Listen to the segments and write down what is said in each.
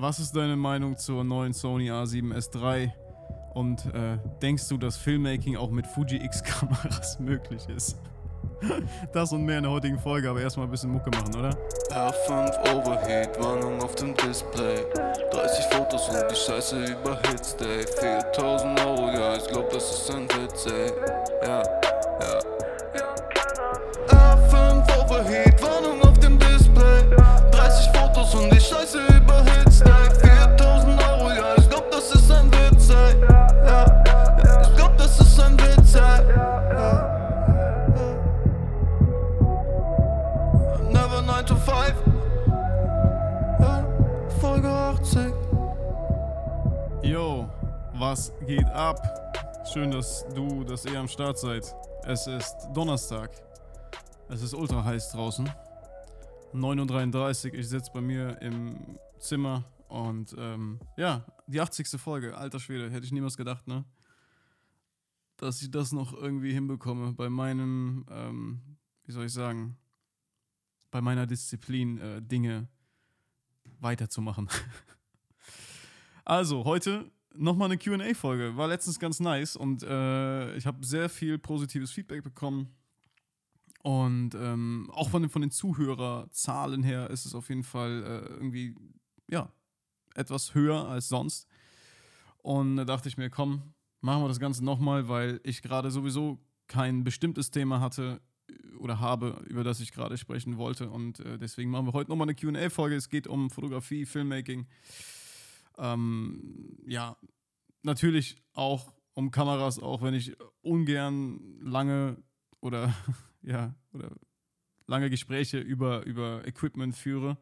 was ist deine Meinung zur neuen Sony A7S III? Und äh, denkst du, dass Filmmaking auch mit Fuji X-Kameras möglich ist? Das und mehr in der heutigen Folge, aber erstmal ein bisschen Mucke machen, oder? R5 Overheat, Warnung auf dem Display 30 Fotos und die Scheiße überhitzt, ey 4000 Euro, ja, ich glaub, das ist ein Witz, ey Ja, ja was geht ab? Schön, dass du, dass ihr am Start seid. Es ist Donnerstag. Es ist ultra heiß draußen. 9.33 Uhr, ich sitze bei mir im Zimmer und ähm, ja, die 80. Folge. Alter Schwede, hätte ich niemals gedacht, ne? Dass ich das noch irgendwie hinbekomme bei meinem, ähm, wie soll ich sagen, bei meiner Disziplin äh, Dinge weiterzumachen. also, heute nochmal eine QA-Folge. War letztens ganz nice und äh, ich habe sehr viel positives Feedback bekommen. Und ähm, auch von den, von den Zuhörerzahlen her ist es auf jeden Fall äh, irgendwie, ja, etwas höher als sonst. Und da dachte ich mir, komm, machen wir das Ganze nochmal, weil ich gerade sowieso kein bestimmtes Thema hatte oder habe, über das ich gerade sprechen wollte. Und äh, deswegen machen wir heute nochmal eine QA-Folge. Es geht um Fotografie, Filmmaking. Ähm, ja, natürlich auch um Kameras, auch wenn ich ungern lange oder ja, oder lange Gespräche über, über Equipment führe.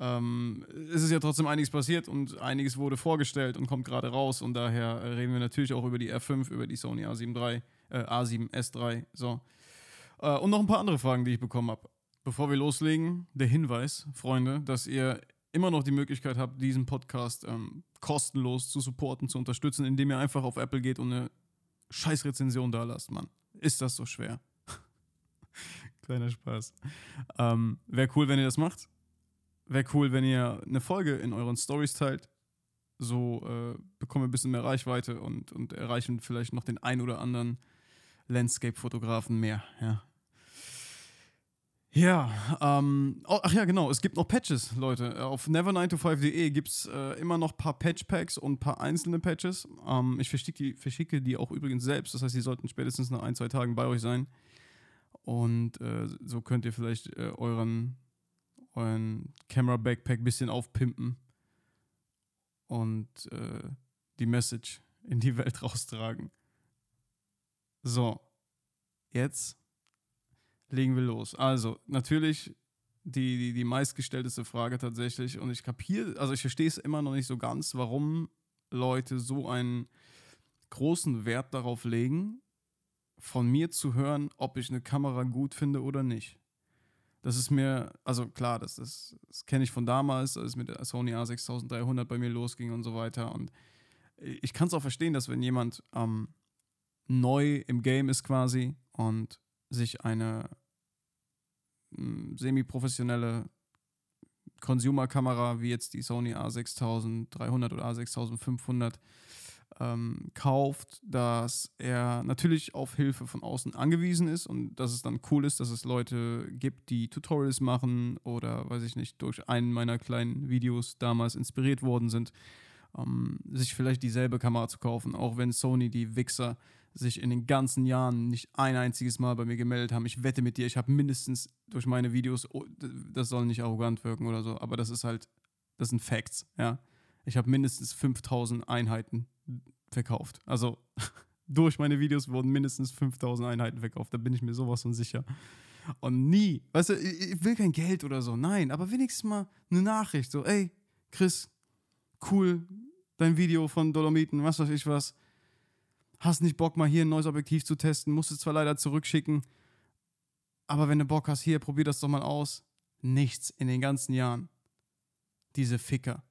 Ähm, es ist ja trotzdem einiges passiert und einiges wurde vorgestellt und kommt gerade raus und daher reden wir natürlich auch über die R5, über die Sony A7 III, äh, A7S3, so. Äh, und noch ein paar andere Fragen, die ich bekommen habe. Bevor wir loslegen, der Hinweis, Freunde, dass ihr immer noch die Möglichkeit habt, diesen Podcast ähm, kostenlos zu supporten, zu unterstützen, indem ihr einfach auf Apple geht und eine scheiß Rezension da lasst, Mann. Ist das so schwer? Kleiner Spaß. Ähm, Wäre cool, wenn ihr das macht. Wäre cool, wenn ihr eine Folge in euren Stories teilt. So äh, bekommen wir ein bisschen mehr Reichweite und, und erreichen vielleicht noch den ein oder anderen Landscape-Fotografen mehr. Ja, ja, ähm, oh, ach ja, genau, es gibt noch Patches, Leute. Auf never9to5.de gibt es äh, immer noch ein paar Patch-Packs und ein paar einzelne Patches. Ähm, ich verschicke die, verschicke die auch übrigens selbst, das heißt, die sollten spätestens nach ein, zwei Tagen bei euch sein. Und äh, so könnt ihr vielleicht äh, euren, euren Camera-Backpack ein bisschen aufpimpen und äh, die Message in die Welt raustragen. So, jetzt legen wir los. Also, natürlich die, die, die meistgestellteste Frage tatsächlich. Und ich kapiere, also ich verstehe es immer noch nicht so ganz, warum Leute so einen großen Wert darauf legen, von mir zu hören, ob ich eine Kamera gut finde oder nicht. Das ist mir, also klar, das, das, das kenne ich von damals, als mit der Sony A6300 bei mir losging und so weiter. Und ich kann es auch verstehen, dass wenn jemand ähm, neu im Game ist quasi und sich eine hm, semi-professionelle Consumer-Kamera wie jetzt die Sony A6300 oder A6500 ähm, kauft, dass er natürlich auf Hilfe von außen angewiesen ist und dass es dann cool ist, dass es Leute gibt, die Tutorials machen oder, weiß ich nicht, durch einen meiner kleinen Videos damals inspiriert worden sind, ähm, sich vielleicht dieselbe Kamera zu kaufen, auch wenn Sony die Wichser sich in den ganzen Jahren nicht ein einziges Mal bei mir gemeldet haben. Ich wette mit dir, ich habe mindestens durch meine Videos, oh, das soll nicht arrogant wirken oder so, aber das ist halt, das sind Facts, ja. Ich habe mindestens 5000 Einheiten verkauft. Also durch meine Videos wurden mindestens 5000 Einheiten verkauft, da bin ich mir sowas von sicher. Und nie, weißt du, ich will kein Geld oder so, nein, aber wenigstens mal eine Nachricht, so, ey, Chris, cool, dein Video von Dolomiten, was weiß ich was hast nicht Bock, mal hier ein neues Objektiv zu testen, musst es zwar leider zurückschicken, aber wenn du Bock hast, hier, probier das doch mal aus. Nichts in den ganzen Jahren. Diese Ficker.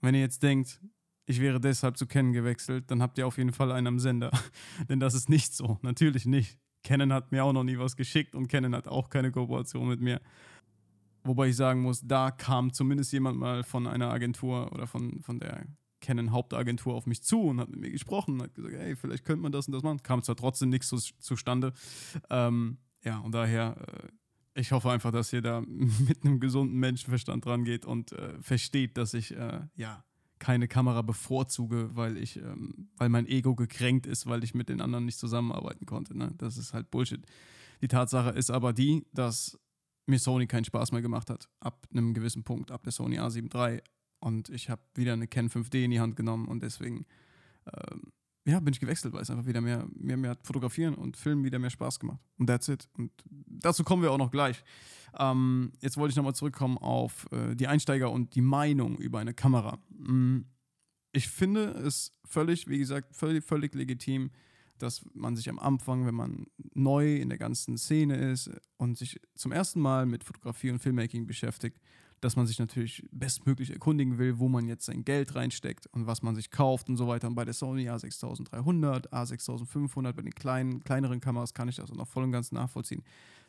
Wenn ihr jetzt denkt, ich wäre deshalb zu Canon gewechselt, dann habt ihr auf jeden Fall einen am Sender. Denn das ist nicht so. Natürlich nicht. Canon hat mir auch noch nie was geschickt und Canon hat auch keine Kooperation mit mir. Wobei ich sagen muss, da kam zumindest jemand mal von einer Agentur oder von, von der Canon Hauptagentur auf mich zu und hat mit mir gesprochen und hat gesagt, hey, vielleicht könnte man das und das machen. Kam zwar trotzdem nichts zu, zustande. Ähm, ja, und daher, äh, ich hoffe einfach, dass ihr da mit einem gesunden Menschenverstand dran geht und äh, versteht, dass ich, äh, ja, keine Kamera bevorzuge, weil ich, ähm, weil mein Ego gekränkt ist, weil ich mit den anderen nicht zusammenarbeiten konnte. Ne? Das ist halt Bullshit. Die Tatsache ist aber die, dass mir Sony keinen Spaß mehr gemacht hat. Ab einem gewissen Punkt, ab der Sony A7 III. Und ich habe wieder eine Ken 5D in die Hand genommen und deswegen ähm, ja, bin ich gewechselt, weil es einfach wieder mehr, mehr, mehr Fotografieren und Filmen wieder mehr Spaß gemacht. Und that's it. Und dazu kommen wir auch noch gleich. Ähm, jetzt wollte ich nochmal zurückkommen auf äh, die Einsteiger und die Meinung über eine Kamera. Mm, ich finde es völlig, wie gesagt, völlig, völlig legitim, dass man sich am Anfang, wenn man neu in der ganzen Szene ist und sich zum ersten Mal mit Fotografie und Filmmaking beschäftigt, dass man sich natürlich bestmöglich erkundigen will, wo man jetzt sein Geld reinsteckt und was man sich kauft und so weiter. Und bei der Sony A6300, A6500, bei den kleinen, kleineren Kameras kann ich das auch noch voll und ganz nachvollziehen.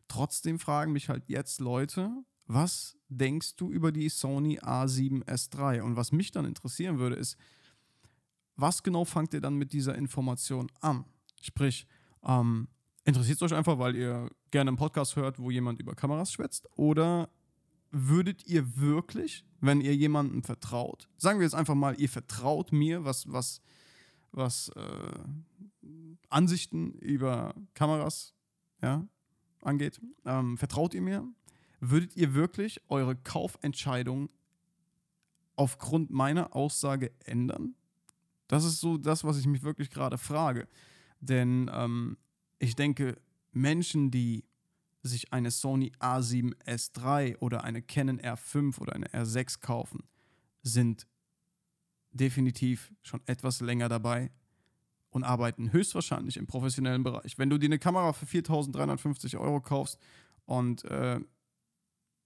Trotzdem fragen mich halt jetzt Leute, was denkst du über die Sony A7S III? Und was mich dann interessieren würde, ist, was genau fangt ihr dann mit dieser Information an? Sprich, ähm, interessiert es euch einfach, weil ihr gerne einen Podcast hört, wo jemand über Kameras schwätzt? Oder würdet ihr wirklich, wenn ihr jemandem vertraut, sagen wir jetzt einfach mal, ihr vertraut mir, was, was, was äh, Ansichten über Kameras ja, angeht, ähm, vertraut ihr mir, würdet ihr wirklich eure Kaufentscheidung aufgrund meiner Aussage ändern? Das ist so das, was ich mich wirklich gerade frage. Denn ähm, ich denke, Menschen, die sich eine Sony A7S III oder eine Canon R5 oder eine R6 kaufen, sind definitiv schon etwas länger dabei und arbeiten höchstwahrscheinlich im professionellen Bereich. Wenn du dir eine Kamera für 4.350 Euro kaufst und äh,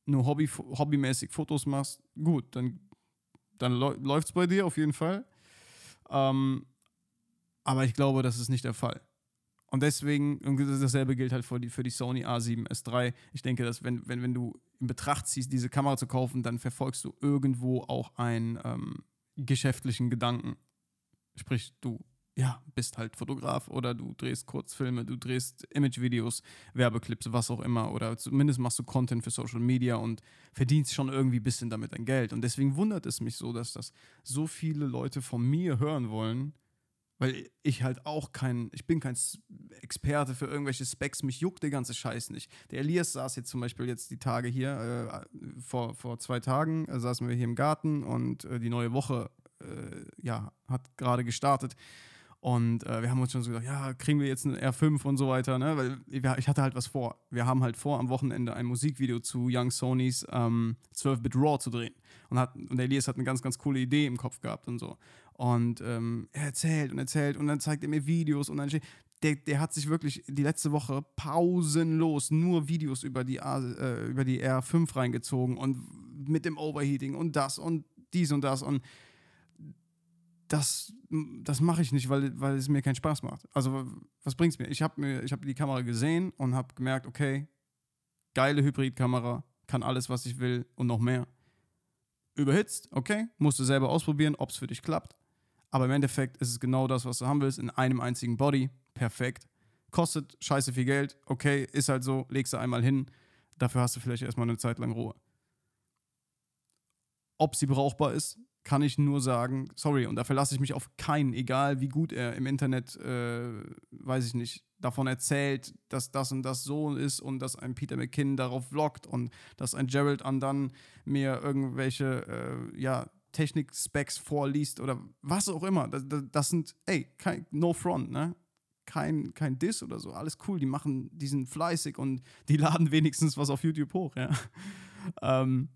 nur Hobby, hobbymäßig Fotos machst, gut, dann, dann läuft es bei dir auf jeden Fall. Ähm, aber ich glaube, das ist nicht der Fall. Und deswegen, und dasselbe gilt halt für die, für die Sony A7S III. Ich denke, dass wenn, wenn, wenn du in Betracht ziehst, diese Kamera zu kaufen, dann verfolgst du irgendwo auch einen ähm, geschäftlichen Gedanken. Sprich, du ja, bist halt Fotograf oder du drehst Kurzfilme, du drehst Imagevideos, Werbeclips, was auch immer. Oder zumindest machst du Content für Social Media und verdienst schon irgendwie ein bisschen damit dein Geld. Und deswegen wundert es mich so, dass das so viele Leute von mir hören wollen, weil ich halt auch kein, ich bin kein Experte für irgendwelche Specs, mich juckt der ganze Scheiß nicht. Der Elias saß jetzt zum Beispiel jetzt die Tage hier, äh, vor, vor zwei Tagen äh, saßen wir hier im Garten und äh, die neue Woche, äh, ja, hat gerade gestartet. Und äh, wir haben uns schon so gedacht, ja, kriegen wir jetzt einen R5 und so weiter, ne? Weil ich hatte halt was vor. Wir haben halt vor, am Wochenende ein Musikvideo zu Young Sonys ähm, 12-Bit Raw zu drehen. Und, hat, und der Elias hat eine ganz, ganz coole Idee im Kopf gehabt und so. Und ähm, er erzählt und erzählt und dann zeigt er mir Videos und dann der, der hat sich wirklich die letzte Woche pausenlos nur Videos über die, äh, über die R5 reingezogen und mit dem Overheating und das und dies und das und das, das mache ich nicht, weil, weil es mir keinen Spaß macht. Also was bringt es mir? Ich habe hab die Kamera gesehen und habe gemerkt, okay, geile Hybridkamera, kann alles, was ich will und noch mehr. Überhitzt, okay, musst du selber ausprobieren, ob es für dich klappt. Aber im Endeffekt ist es genau das, was du haben willst, in einem einzigen Body. Perfekt. Kostet scheiße viel Geld. Okay, ist halt so, legst du einmal hin. Dafür hast du vielleicht erstmal eine Zeit lang Ruhe. Ob sie brauchbar ist, kann ich nur sagen, sorry, und da verlasse ich mich auf keinen, egal wie gut er im Internet, äh, weiß ich nicht, davon erzählt, dass das und das so ist und dass ein Peter McKinnon darauf vloggt und dass ein Gerald Andan mir irgendwelche, äh, ja, Technik-Specs vorliest oder was auch immer. Das, das, das sind, ey, kein, no front, ne? Kein, kein Diss oder so. Alles cool. Die machen, die sind fleißig und die laden wenigstens was auf YouTube hoch, ja. ähm,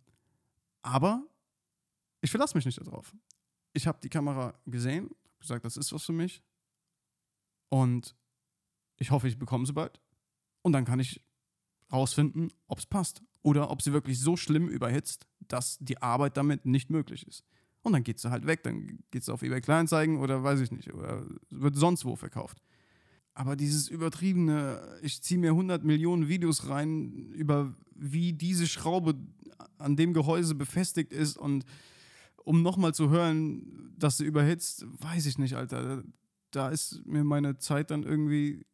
aber ich verlasse mich nicht darauf. Ich habe die Kamera gesehen, gesagt, das ist was für mich. Und ich hoffe, ich bekomme sie bald. Und dann kann ich rausfinden, ob es passt. Oder ob sie wirklich so schlimm überhitzt, dass die Arbeit damit nicht möglich ist. Und dann geht sie halt weg, dann geht sie auf eBay Kleinanzeigen oder weiß ich nicht, oder wird sonst wo verkauft. Aber dieses übertriebene, ich ziehe mir 100 Millionen Videos rein über wie diese Schraube an dem Gehäuse befestigt ist und um nochmal zu hören, dass sie überhitzt, weiß ich nicht, Alter. Da ist mir meine Zeit dann irgendwie,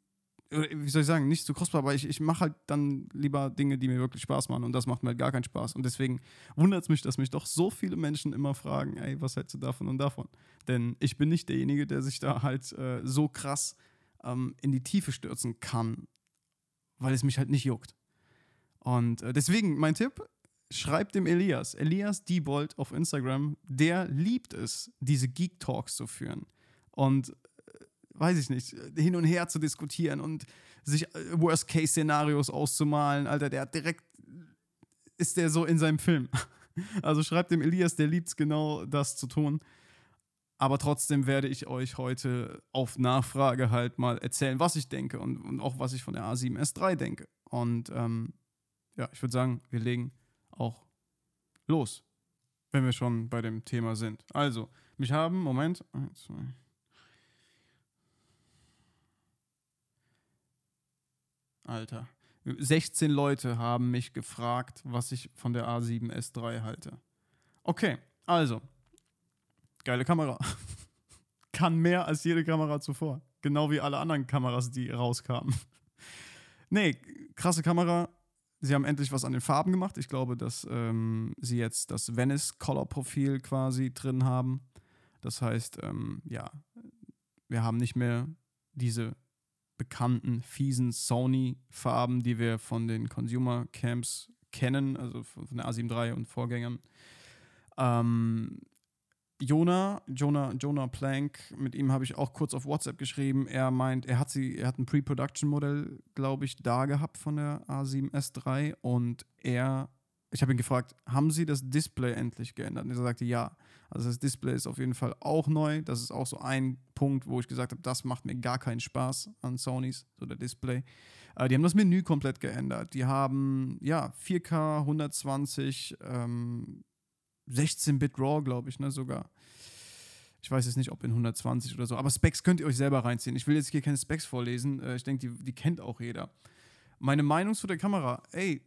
wie soll ich sagen, nicht so kostbar, aber ich, ich mache halt dann lieber Dinge, die mir wirklich Spaß machen und das macht mir halt gar keinen Spaß. Und deswegen wundert es mich, dass mich doch so viele Menschen immer fragen, ey, was hältst du davon und davon? Denn ich bin nicht derjenige, der sich da halt äh, so krass ähm, in die Tiefe stürzen kann, weil es mich halt nicht juckt. Und äh, deswegen mein Tipp, schreibt dem Elias, Elias Diebold auf Instagram, der liebt es, diese Geek Talks zu führen. Und weiß ich nicht, hin und her zu diskutieren und sich äh, Worst-Case-Szenarios auszumalen. Alter, der hat direkt, ist der so in seinem Film. Also schreibt dem Elias, der liebt es genau, das zu tun. Aber trotzdem werde ich euch heute auf Nachfrage halt mal erzählen, was ich denke und, und auch was ich von der A7S3 denke. Und ähm, ja, ich würde sagen, wir legen auch los, wenn wir schon bei dem Thema sind. Also, mich haben, Moment, eins, zwei. Alter. 16 Leute haben mich gefragt, was ich von der A7S3 halte. Okay, also, geile Kamera. Kann mehr als jede Kamera zuvor. Genau wie alle anderen Kameras, die rauskamen. nee, krasse Kamera. Sie haben endlich was an den Farben gemacht. Ich glaube, dass ähm, sie jetzt das Venice Color Profil quasi drin haben. Das heißt, ähm, ja, wir haben nicht mehr diese bekannten, fiesen Sony-Farben, die wir von den Consumer Camps kennen, also von der A7 III und Vorgängern. Ähm, Jonah, Jonah, Jonah Plank, mit ihm habe ich auch kurz auf WhatsApp geschrieben. Er meint, er hat sie, er hat ein Pre-Production-Modell, glaube ich, da gehabt von der A7S3 und er, ich habe ihn gefragt, haben Sie das Display endlich geändert? Und er sagte ja. Also das Display ist auf jeden Fall auch neu. Das ist auch so ein Punkt, wo ich gesagt habe, das macht mir gar keinen Spaß an Sonys, so der Display. Äh, die haben das Menü komplett geändert. Die haben ja 4K 120 ähm, 16-Bit RAW, glaube ich, ne, sogar. Ich weiß jetzt nicht, ob in 120 oder so. Aber Specs könnt ihr euch selber reinziehen. Ich will jetzt hier keine Specs vorlesen. Äh, ich denke, die, die kennt auch jeder. Meine Meinung zu der Kamera, ey,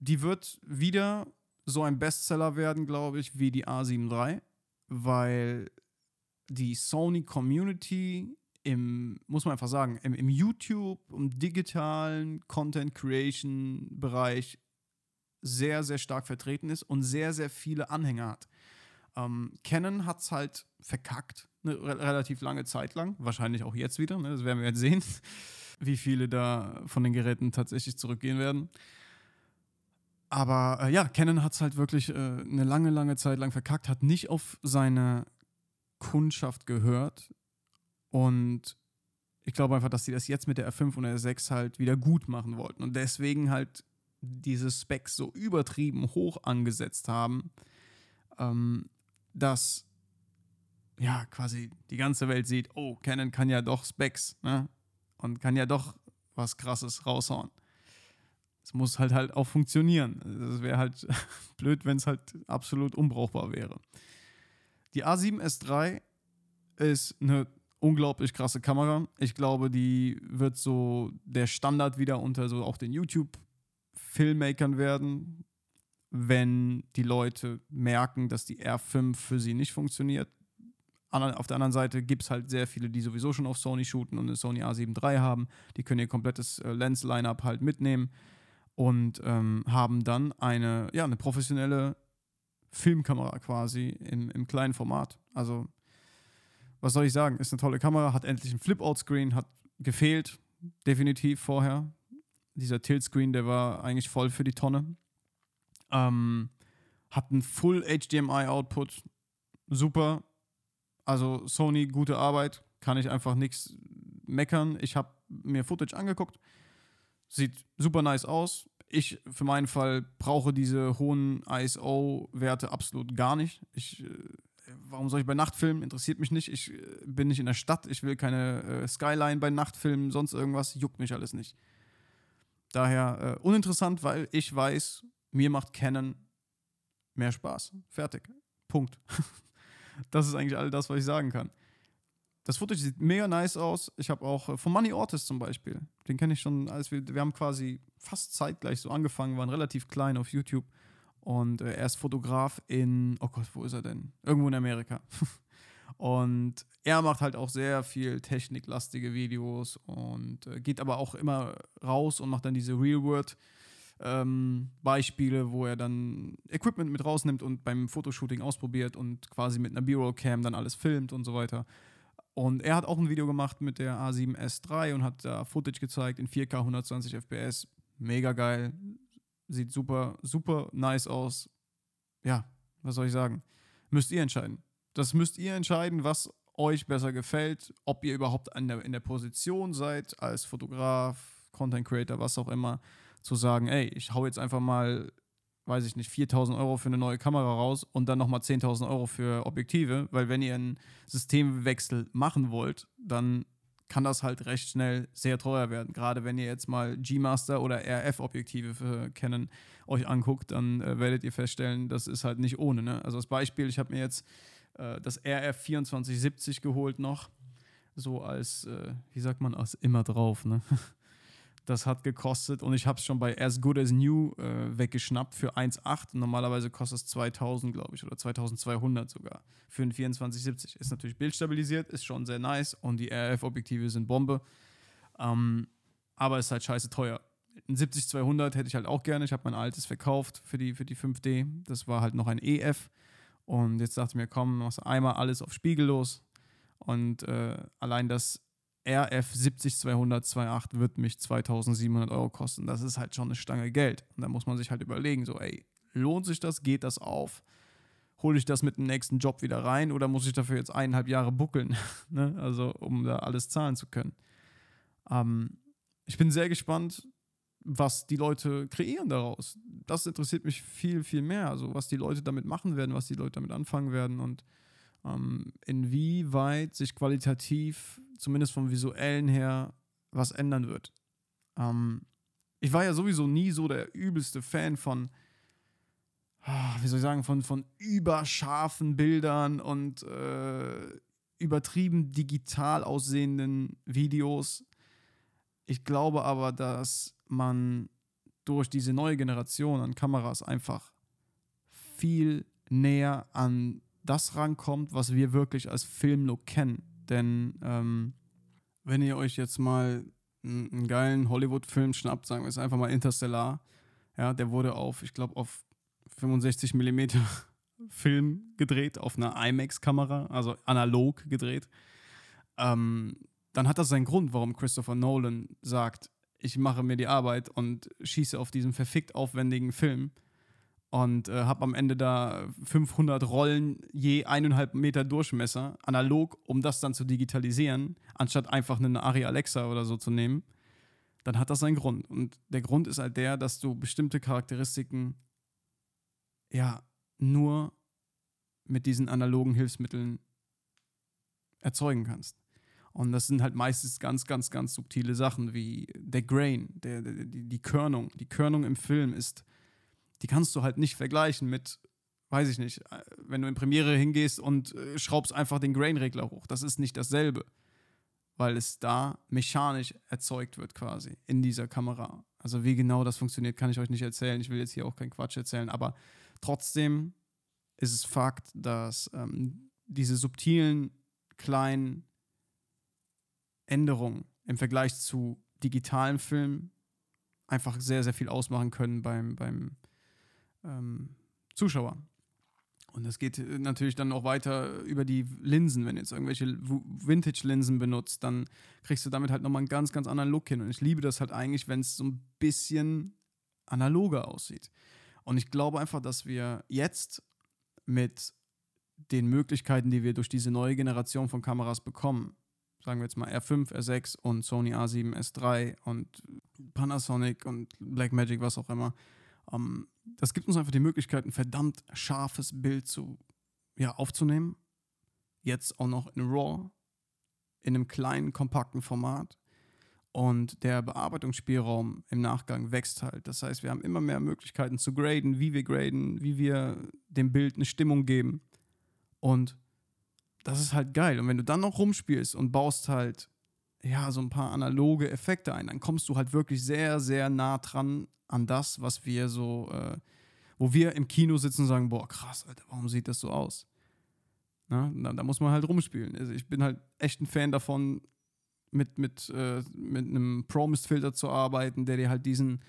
die wird wieder so ein Bestseller werden, glaube ich, wie die A7 III, weil die Sony Community im, muss man einfach sagen, im, im YouTube, im digitalen Content Creation Bereich sehr, sehr stark vertreten ist und sehr, sehr viele Anhänger hat. Ähm, Canon hat es halt verkackt, eine re relativ lange Zeit lang, wahrscheinlich auch jetzt wieder, ne? das werden wir jetzt sehen, wie viele da von den Geräten tatsächlich zurückgehen werden. Aber äh, ja, Canon hat es halt wirklich äh, eine lange, lange Zeit lang verkackt, hat nicht auf seine Kundschaft gehört und ich glaube einfach, dass sie das jetzt mit der R5 und der R6 halt wieder gut machen wollten und deswegen halt diese Specs so übertrieben hoch angesetzt haben, ähm, dass ja quasi die ganze Welt sieht, oh, Canon kann ja doch Specs ne? und kann ja doch was Krasses raushauen. Es muss halt halt auch funktionieren. Es wäre halt blöd, wenn es halt absolut unbrauchbar wäre. Die A7S3 ist eine unglaublich krasse Kamera. Ich glaube, die wird so der Standard wieder unter so auch den YouTube Filmmakern werden, wenn die Leute merken, dass die R5 für sie nicht funktioniert. Auf der anderen Seite gibt es halt sehr viele, die sowieso schon auf Sony shooten und eine Sony A7 III haben. Die können ihr komplettes äh, Lens-Line-Up halt mitnehmen und ähm, haben dann eine, ja, eine professionelle Filmkamera quasi im, im kleinen Format. Also, was soll ich sagen? Ist eine tolle Kamera, hat endlich ein Flip-Out-Screen, hat gefehlt, definitiv vorher dieser Tilt-Screen, der war eigentlich voll für die Tonne. Ähm, hat einen Full HDMI-Output. Super. Also Sony, gute Arbeit. Kann ich einfach nichts meckern. Ich habe mir Footage angeguckt. Sieht super nice aus. Ich für meinen Fall brauche diese hohen ISO-Werte absolut gar nicht. Ich, äh, warum soll ich bei Nacht filmen? Interessiert mich nicht. Ich äh, bin nicht in der Stadt. Ich will keine äh, Skyline bei Nacht filmen, sonst irgendwas. Juckt mich alles nicht. Daher äh, uninteressant, weil ich weiß, mir macht Canon mehr Spaß. Fertig. Punkt. das ist eigentlich all das, was ich sagen kann. Das Footage sieht mega nice aus. Ich habe auch äh, von Money Ortis zum Beispiel, den kenne ich schon, als wir, wir haben quasi fast zeitgleich so angefangen, waren relativ klein auf YouTube. Und äh, er ist Fotograf in, oh Gott, wo ist er denn? Irgendwo in Amerika. und er macht halt auch sehr viel techniklastige Videos und äh, geht aber auch immer raus und macht dann diese Real-World- ähm, Beispiele, wo er dann Equipment mit rausnimmt und beim Fotoshooting ausprobiert und quasi mit einer B-Roll-Cam dann alles filmt und so weiter. Und er hat auch ein Video gemacht mit der A7S3 und hat da Footage gezeigt in 4K 120 FPS. Mega geil. Sieht super, super nice aus. Ja, was soll ich sagen? Müsst ihr entscheiden. Das müsst ihr entscheiden, was euch besser gefällt, ob ihr überhaupt in der, in der Position seid, als Fotograf, Content Creator, was auch immer zu sagen, ey, ich hau jetzt einfach mal, weiß ich nicht, 4000 Euro für eine neue Kamera raus und dann nochmal 10.000 Euro für Objektive, weil wenn ihr einen Systemwechsel machen wollt, dann kann das halt recht schnell sehr teuer werden. Gerade wenn ihr jetzt mal G-Master oder RF-Objektive für Canon euch anguckt, dann äh, werdet ihr feststellen, das ist halt nicht ohne. Ne? Also als Beispiel, ich habe mir jetzt äh, das RF 2470 geholt noch, so als, äh, wie sagt man, als immer drauf. Ne? Das hat gekostet und ich habe es schon bei As Good As New äh, weggeschnappt für 1,8. Normalerweise kostet es 2000, glaube ich, oder 2200 sogar. Für ein 2470. Ist natürlich bildstabilisiert, ist schon sehr nice und die RF-Objektive sind Bombe. Ähm, aber ist halt scheiße teuer. Ein 70-200 hätte ich halt auch gerne. Ich habe mein altes verkauft für die, für die 5D. Das war halt noch ein EF. Und jetzt dachte ich mir, komm, machst einmal alles auf Spiegel los. Und äh, allein das RF 70200 wird mich 2700 Euro kosten. Das ist halt schon eine Stange Geld. Und da muss man sich halt überlegen, so, ey, lohnt sich das? Geht das auf? Hole ich das mit dem nächsten Job wieder rein oder muss ich dafür jetzt eineinhalb Jahre buckeln? ne? Also, um da alles zahlen zu können. Ähm, ich bin sehr gespannt, was die Leute kreieren daraus. Das interessiert mich viel, viel mehr. Also, was die Leute damit machen werden, was die Leute damit anfangen werden und ähm, inwieweit sich qualitativ, zumindest vom visuellen her, was ändern wird. Ähm, ich war ja sowieso nie so der übelste Fan von, ah, wie soll ich sagen, von, von überscharfen Bildern und äh, übertrieben digital aussehenden Videos. Ich glaube aber, dass man durch diese neue Generation an Kameras einfach viel näher an das rankommt, was wir wirklich als Filmlook kennen. Denn ähm, wenn ihr euch jetzt mal einen, geilen Hollywood-Film schnappt, sagen wir es einfach mal Interstellar, ja, der wurde auf, ich glaube, auf 65 mm Film gedreht, auf einer IMAX-Kamera, also analog gedreht. Ähm, dann hat das seinen Grund, warum Christopher Nolan sagt, ich mache mir die Arbeit und schieße auf diesen verfickt aufwendigen Film und äh, habe am Ende da 500 Rollen je eineinhalb Meter Durchmesser, analog, um das dann zu digitalisieren, anstatt einfach eine Ari Alexa oder so zu nehmen, dann hat das seinen Grund. Und der Grund ist halt der, dass du bestimmte Charakteristiken ja nur mit diesen analogen Hilfsmitteln erzeugen kannst. Und das sind halt meistens ganz, ganz, ganz subtile Sachen wie der Grain, der, der die, die Körnung. Die Körnung im Film ist die kannst du halt nicht vergleichen mit, weiß ich nicht, äh, wenn du in Premiere hingehst und äh, schraubst einfach den Grain-Regler hoch. Das ist nicht dasselbe, weil es da mechanisch erzeugt wird quasi in dieser Kamera. Also wie genau das funktioniert, kann ich euch nicht erzählen. Ich will jetzt hier auch keinen Quatsch erzählen, aber trotzdem ist es Fakt, dass ähm, diese subtilen kleinen Änderungen im Vergleich zu digitalen Filmen einfach sehr, sehr viel ausmachen können beim, beim ähm, Zuschauer. Und das geht äh, natürlich dann auch weiter über die Linsen. Wenn du jetzt irgendwelche Vintage-Linsen benutzt, dann kriegst du damit halt nochmal einen ganz, ganz anderen Look hin. Und ich liebe das halt eigentlich, wenn es so ein bisschen analoger aussieht. Und ich glaube einfach, dass wir jetzt mit den Möglichkeiten, die wir durch diese neue Generation von Kameras bekommen, sagen wir jetzt mal R5, R6 und Sony A7, S3 und Panasonic und Blackmagic, was auch immer, ähm, das gibt uns einfach die Möglichkeit, ein verdammt scharfes Bild zu, ja, aufzunehmen. Jetzt auch noch in RAW, in einem kleinen, kompakten Format. Und der Bearbeitungsspielraum im Nachgang wächst halt. Das heißt, wir haben immer mehr Möglichkeiten zu graden, wie wir graden, wie wir dem Bild eine Stimmung geben. Und das ist halt geil. Und wenn du dann noch rumspielst und baust halt ja so ein paar analoge Effekte ein, dann kommst du halt wirklich sehr, sehr nah dran an das, was wir so, äh, wo wir im Kino sitzen und sagen, boah, krass, Alter, warum sieht das so aus? Na, da, da muss man halt rumspielen. Also ich bin halt echt ein Fan davon, mit, mit, äh, mit einem Promised-Filter zu arbeiten, der dir halt diesen,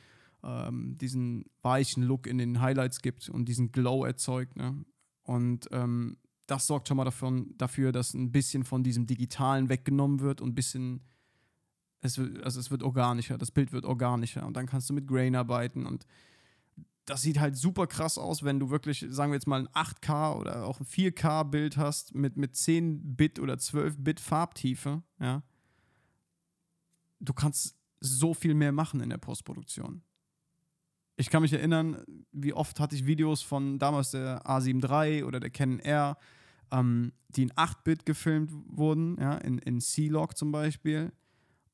ähm, diesen weichen Look in den Highlights gibt und diesen Glow erzeugt. Ne? Und ähm, das sorgt schon mal davon, dafür, dass ein bisschen von diesem Digitalen weggenommen wird und ein bisschen, es, also es wird organischer, das Bild wird organischer und dann kannst du mit Grain arbeiten und das sieht halt super krass aus, wenn du wirklich, sagen wir jetzt mal, ein 8K oder auch ein 4K-Bild hast mit, mit 10-Bit oder 12-Bit Farbtiefe, ja. Du kannst so viel mehr machen in der Postproduktion. Ich kann mich erinnern, wie oft hatte ich Videos von damals der A7 III oder der Canon R, ähm, die in 8-Bit gefilmt wurden, ja, in, in C-Log zum Beispiel.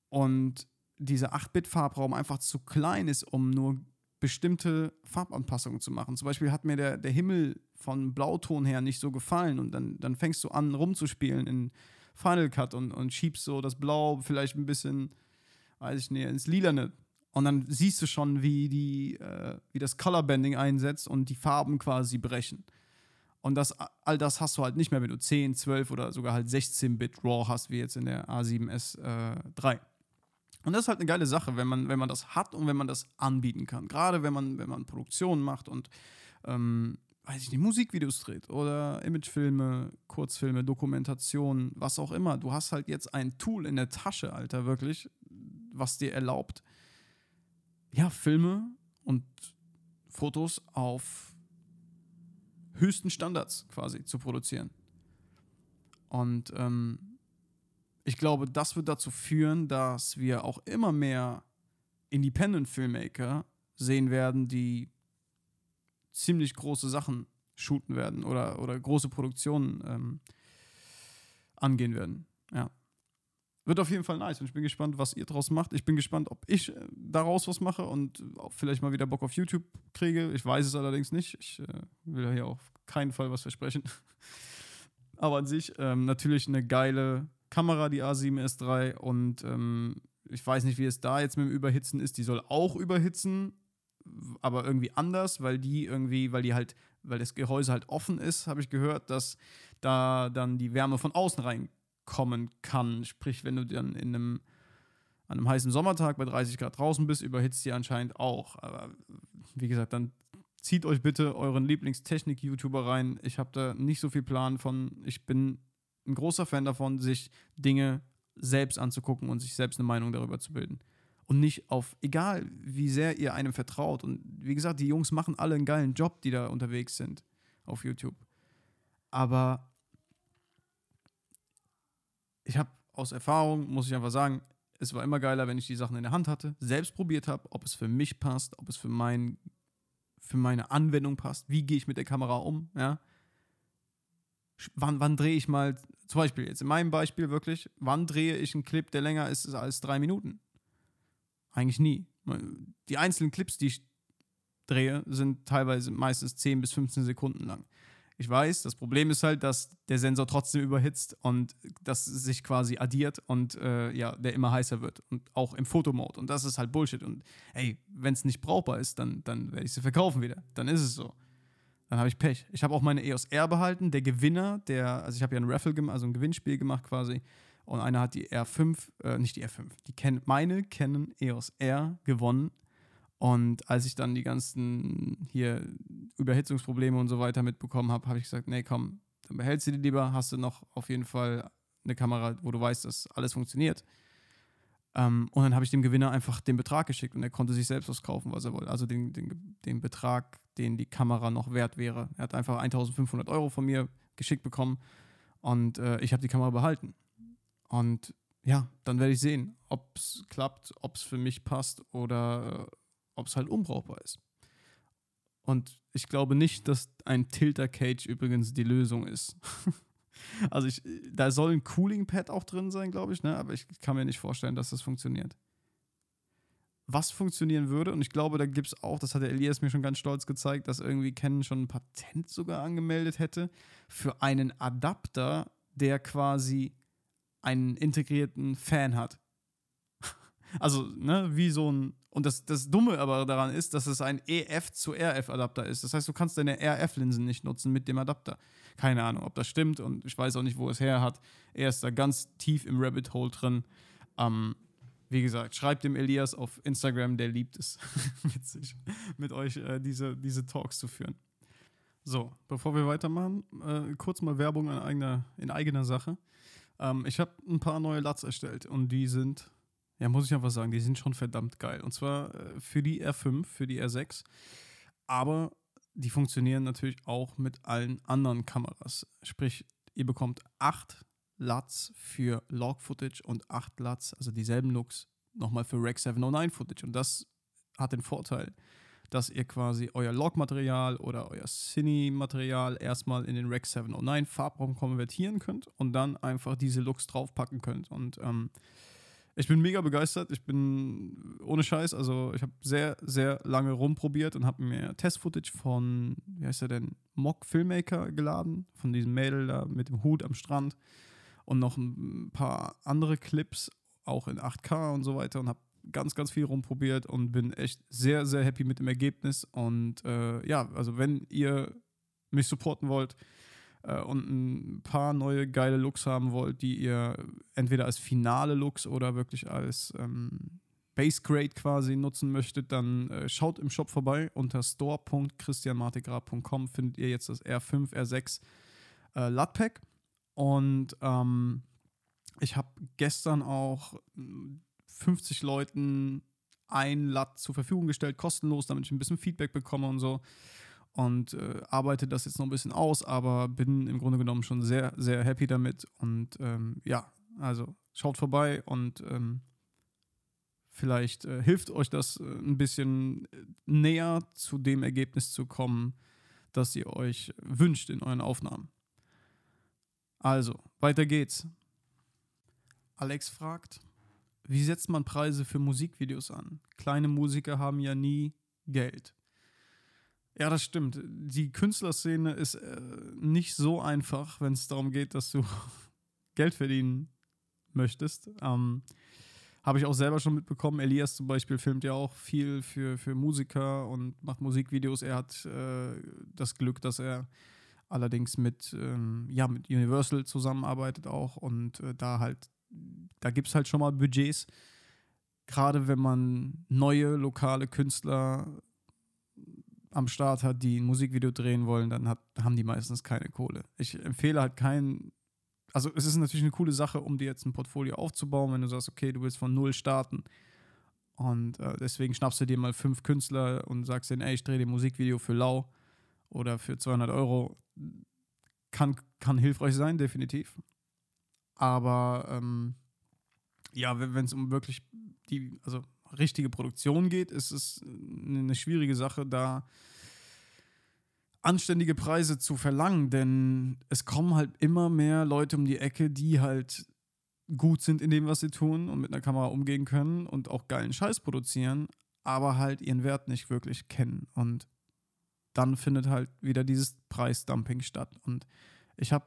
Und dieser 8-Bit-Farbraum einfach zu klein ist, um nur bestimmte Farbanpassungen zu machen. Zum Beispiel hat mir der, der Himmel von Blauton her nicht so gefallen und dann, dann fängst du an rumzuspielen in Final Cut und, und schiebst so das Blau vielleicht ein bisschen, weiß ich nicht, ins Lilane. Und dann siehst du schon, wie, die, äh, wie das Colorbanding einsetzt und die Farben quasi brechen. Und das, all das hast du halt nicht mehr, wenn du 10, 12 oder sogar halt 16-Bit RAW hast, wie jetzt in der A7S äh. Und das ist halt eine geile Sache, wenn man, wenn man das hat und wenn man das anbieten kann. Gerade wenn man, wenn man Produktionen macht und ähm, weiß ich nicht, Musikvideos dreht oder Imagefilme, Kurzfilme, Dokumentationen, was auch immer. Du hast halt jetzt ein Tool in der Tasche, Alter, wirklich, was dir erlaubt, ja, Filme und Fotos auf höchsten Standards quasi zu produzieren. Und ähm, ich glaube, das wird dazu führen, dass wir auch immer mehr Independent-Filmmaker sehen werden, die ziemlich große Sachen shooten werden oder, oder große Produktionen ähm, angehen werden. Ja. Wird auf jeden Fall nice und ich bin gespannt, was ihr daraus macht. Ich bin gespannt, ob ich äh, daraus was mache und vielleicht mal wieder Bock auf YouTube kriege. Ich weiß es allerdings nicht. Ich äh, will hier auf keinen Fall was versprechen. Aber an sich ähm, natürlich eine geile Kamera, die A7S III. Und ähm, ich weiß nicht, wie es da jetzt mit dem Überhitzen ist. Die soll auch überhitzen, aber irgendwie anders, weil die irgendwie, weil die halt, weil das Gehäuse halt offen ist, habe ich gehört, dass da dann die Wärme von außen reinkommen kann. Sprich, wenn du dann in einem an einem heißen Sommertag bei 30 Grad draußen bist, überhitzt die anscheinend auch. Aber wie gesagt, dann zieht euch bitte euren Lieblingstechnik-YouTuber rein. Ich habe da nicht so viel Plan von. Ich bin ein großer Fan davon, sich Dinge selbst anzugucken und sich selbst eine Meinung darüber zu bilden. Und nicht auf, egal wie sehr ihr einem vertraut. Und wie gesagt, die Jungs machen alle einen geilen Job, die da unterwegs sind auf YouTube. Aber ich habe aus Erfahrung, muss ich einfach sagen, es war immer geiler, wenn ich die Sachen in der Hand hatte, selbst probiert habe, ob es für mich passt, ob es für, mein, für meine Anwendung passt, wie gehe ich mit der Kamera um, ja wann, wann drehe ich mal, zum Beispiel jetzt in meinem Beispiel wirklich, wann drehe ich einen Clip, der länger ist als drei Minuten? Eigentlich nie. Die einzelnen Clips, die ich drehe, sind teilweise meistens 10 bis 15 Sekunden lang. Ich weiß, das Problem ist halt, dass der Sensor trotzdem überhitzt und das sich quasi addiert und äh, ja, der immer heißer wird und auch im Fotomode. Und das ist halt Bullshit. Und ey, wenn es nicht brauchbar ist, dann, dann werde ich sie verkaufen wieder. Dann ist es so. Dann habe ich Pech. Ich habe auch meine EOS R behalten. Der Gewinner, der, also ich habe ja ein Raffle gemacht, also ein Gewinnspiel gemacht quasi. Und einer hat die R5, äh, nicht die R5, die Ken meine Canon EOS R gewonnen. Und als ich dann die ganzen hier Überhitzungsprobleme und so weiter mitbekommen habe, habe ich gesagt, nee, komm, dann behältst du die lieber, hast du noch auf jeden Fall eine Kamera, wo du weißt, dass alles funktioniert. Ähm, und dann habe ich dem Gewinner einfach den Betrag geschickt und er konnte sich selbst was kaufen, was er wollte. Also den, den, den Betrag, den die Kamera noch wert wäre. Er hat einfach 1500 Euro von mir geschickt bekommen und äh, ich habe die Kamera behalten. Und ja, dann werde ich sehen, ob es klappt, ob es für mich passt oder äh, ob es halt unbrauchbar ist. Und ich glaube nicht, dass ein Tilter Cage übrigens die Lösung ist. Also ich, da soll ein Cooling Pad auch drin sein, glaube ich, ne? aber ich kann mir nicht vorstellen, dass das funktioniert. Was funktionieren würde, und ich glaube, da gibt es auch, das hat der Elias mir schon ganz stolz gezeigt, dass irgendwie Canon schon ein Patent sogar angemeldet hätte, für einen Adapter, der quasi einen integrierten Fan hat. Also, ne, wie so ein Und das, das Dumme aber daran ist, dass es ein EF zu RF-Adapter ist. Das heißt, du kannst deine RF-Linsen nicht nutzen mit dem Adapter. Keine Ahnung, ob das stimmt und ich weiß auch nicht, wo es her hat. Er ist da ganz tief im Rabbit Hole drin. Ähm, wie gesagt, schreibt dem Elias auf Instagram, der liebt es, witzig, mit euch äh, diese, diese Talks zu führen. So, bevor wir weitermachen, äh, kurz mal Werbung in eigener, in eigener Sache. Ähm, ich habe ein paar neue LUTs erstellt und die sind ja, muss ich einfach sagen, die sind schon verdammt geil. Und zwar äh, für die R5, für die R6. Aber die funktionieren natürlich auch mit allen anderen Kameras. Sprich, ihr bekommt 8 LUTs für Log-Footage und 8 LUTs, also dieselben Looks, nochmal für Rec 709-Footage. Und das hat den Vorteil, dass ihr quasi euer Log-Material oder euer Cine-Material erstmal in den Rec 709 Farbraum konvertieren könnt und dann einfach diese Looks draufpacken könnt. Und ähm, ich bin mega begeistert. Ich bin ohne Scheiß, also ich habe sehr, sehr lange rumprobiert und habe mir Test-Footage von, wie heißt der denn, Mock Filmmaker geladen, von diesem Mädel da mit dem Hut am Strand und noch ein paar andere Clips, auch in 8K und so weiter und habe ganz, ganz viel rumprobiert und bin echt sehr, sehr happy mit dem Ergebnis. Und äh, ja, also wenn ihr mich supporten wollt, äh, und ein paar neue geile Looks haben wollt, die ihr entweder als finale Looks oder wirklich als ähm, Base Grade quasi nutzen möchtet, dann äh, schaut im Shop vorbei. Unter store.christianmartigrad.com findet ihr jetzt das R5, R6 äh, LUT-Pack. Und ähm, ich habe gestern auch 50 Leuten ein LUT zur Verfügung gestellt, kostenlos, damit ich ein bisschen Feedback bekomme und so und äh, arbeite das jetzt noch ein bisschen aus, aber bin im Grunde genommen schon sehr, sehr happy damit. Und ähm, ja, also schaut vorbei und ähm, vielleicht äh, hilft euch das äh, ein bisschen näher zu dem Ergebnis zu kommen, das ihr euch wünscht in euren Aufnahmen. Also, weiter geht's. Alex fragt, wie setzt man Preise für Musikvideos an? Kleine Musiker haben ja nie Geld. Ja, das stimmt. Die Künstlerszene ist äh, nicht so einfach, wenn es darum geht, dass du Geld verdienen möchtest. Ähm, Habe ich auch selber schon mitbekommen. Elias zum Beispiel filmt ja auch viel für, für Musiker und macht Musikvideos. Er hat äh, das Glück, dass er allerdings mit, ähm, ja, mit Universal zusammenarbeitet auch und äh, da halt, da gibt es halt schon mal Budgets. Gerade wenn man neue lokale Künstler am Start hat, die ein Musikvideo drehen wollen, dann hat, haben die meistens keine Kohle. Ich empfehle halt keinen. Also, es ist natürlich eine coole Sache, um dir jetzt ein Portfolio aufzubauen, wenn du sagst, okay, du willst von null starten. Und äh, deswegen schnappst du dir mal fünf Künstler und sagst denen, ey, ich drehe dir ein Musikvideo für lau oder für 200 Euro. Kann, kann hilfreich sein, definitiv. Aber ähm, ja, wenn es um wirklich die, also richtige Produktion geht, ist es eine schwierige Sache, da anständige Preise zu verlangen, denn es kommen halt immer mehr Leute um die Ecke, die halt gut sind in dem, was sie tun und mit einer Kamera umgehen können und auch geilen Scheiß produzieren, aber halt ihren Wert nicht wirklich kennen. Und dann findet halt wieder dieses Preisdumping statt. Und ich habe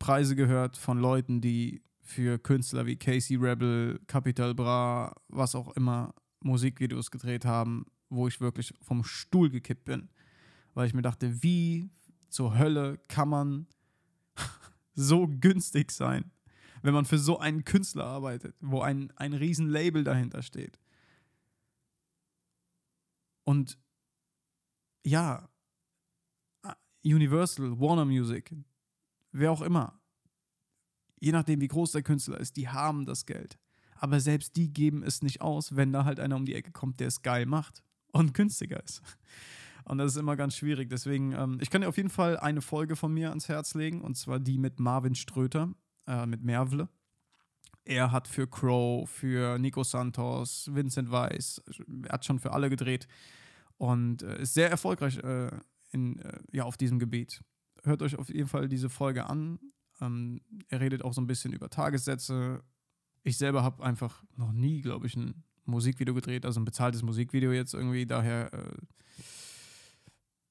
Preise gehört von Leuten, die für Künstler wie Casey Rebel, Capital Bra, was auch immer, Musikvideos gedreht haben, wo ich wirklich vom Stuhl gekippt bin. Weil ich mir dachte, wie zur Hölle kann man so günstig sein, wenn man für so einen Künstler arbeitet, wo ein, ein riesen dahinter steht. Und ja, Universal, Warner Music, wer auch immer, je nachdem, wie groß der Künstler ist, die haben das Geld. Aber selbst die geben es nicht aus, wenn da halt einer um die Ecke kommt, der es geil macht und günstiger ist. Und das ist immer ganz schwierig. Deswegen, ähm, ich kann dir auf jeden Fall eine Folge von mir ans Herz legen, und zwar die mit Marvin Ströter, äh, mit Mervle. Er hat für Crow, für Nico Santos, Vincent Weiss, er hat schon für alle gedreht und äh, ist sehr erfolgreich äh, in, äh, ja, auf diesem Gebiet. Hört euch auf jeden Fall diese Folge an. Ähm, er redet auch so ein bisschen über Tagessätze. Ich selber habe einfach noch nie, glaube ich, ein Musikvideo gedreht, also ein bezahltes Musikvideo jetzt irgendwie. Daher äh,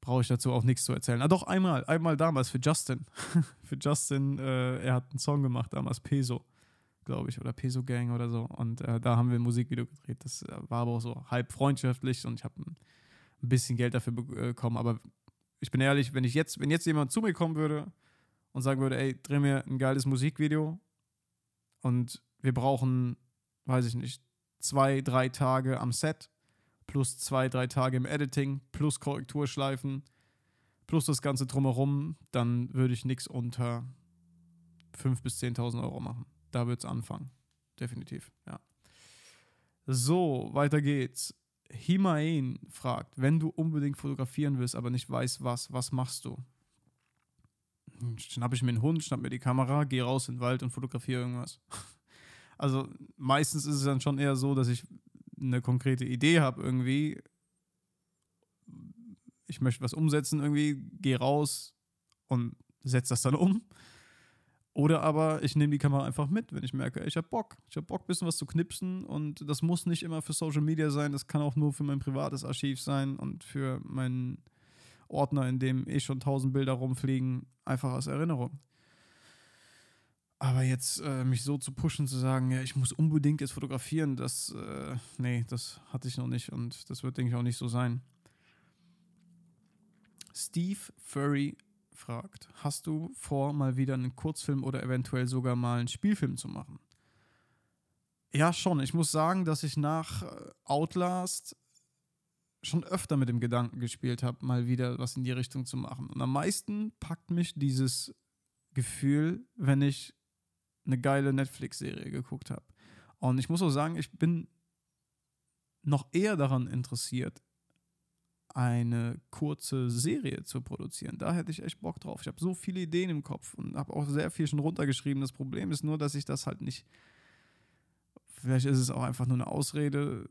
brauche ich dazu auch nichts zu erzählen. Ah, doch, einmal, einmal damals für Justin. für Justin, äh, er hat einen Song gemacht damals, Peso. glaube ich, oder Peso Gang oder so. Und äh, da haben wir ein Musikvideo gedreht. Das äh, war aber auch so halb freundschaftlich und ich habe ein, ein bisschen Geld dafür bekommen. Aber ich bin ehrlich, wenn ich jetzt, wenn jetzt jemand zu mir kommen würde und sagen würde, ey, dreh mir ein geiles Musikvideo und wir brauchen, weiß ich nicht, zwei, drei Tage am Set, plus zwei, drei Tage im Editing, plus Korrekturschleifen, plus das Ganze drumherum, dann würde ich nichts unter 5.000 bis 10.000 Euro machen. Da wird es anfangen. Definitiv, ja. So, weiter geht's. Himaen fragt, wenn du unbedingt fotografieren willst, aber nicht weißt was, was machst du? Schnapp ich mir einen Hund, schnapp mir die Kamera, gehe raus in den Wald und fotografiere irgendwas. Also meistens ist es dann schon eher so, dass ich eine konkrete Idee habe irgendwie. Ich möchte was umsetzen irgendwie, gehe raus und setze das dann um. Oder aber ich nehme die Kamera einfach mit, wenn ich merke, ich habe Bock. Ich habe Bock, ein bisschen was zu knipsen. Und das muss nicht immer für Social Media sein. Das kann auch nur für mein privates Archiv sein und für meinen Ordner, in dem eh schon tausend Bilder rumfliegen, einfach als Erinnerung. Aber jetzt äh, mich so zu pushen, zu sagen, ja, ich muss unbedingt jetzt fotografieren, das, äh, nee, das hatte ich noch nicht und das wird, denke ich, auch nicht so sein. Steve Furry fragt, hast du vor, mal wieder einen Kurzfilm oder eventuell sogar mal einen Spielfilm zu machen? Ja, schon. Ich muss sagen, dass ich nach äh, Outlast schon öfter mit dem Gedanken gespielt habe, mal wieder was in die Richtung zu machen. Und am meisten packt mich dieses Gefühl, wenn ich eine geile Netflix-Serie geguckt habe. Und ich muss auch sagen, ich bin noch eher daran interessiert, eine kurze Serie zu produzieren. Da hätte ich echt Bock drauf. Ich habe so viele Ideen im Kopf und habe auch sehr viel schon runtergeschrieben. Das Problem ist nur, dass ich das halt nicht. Vielleicht ist es auch einfach nur eine Ausrede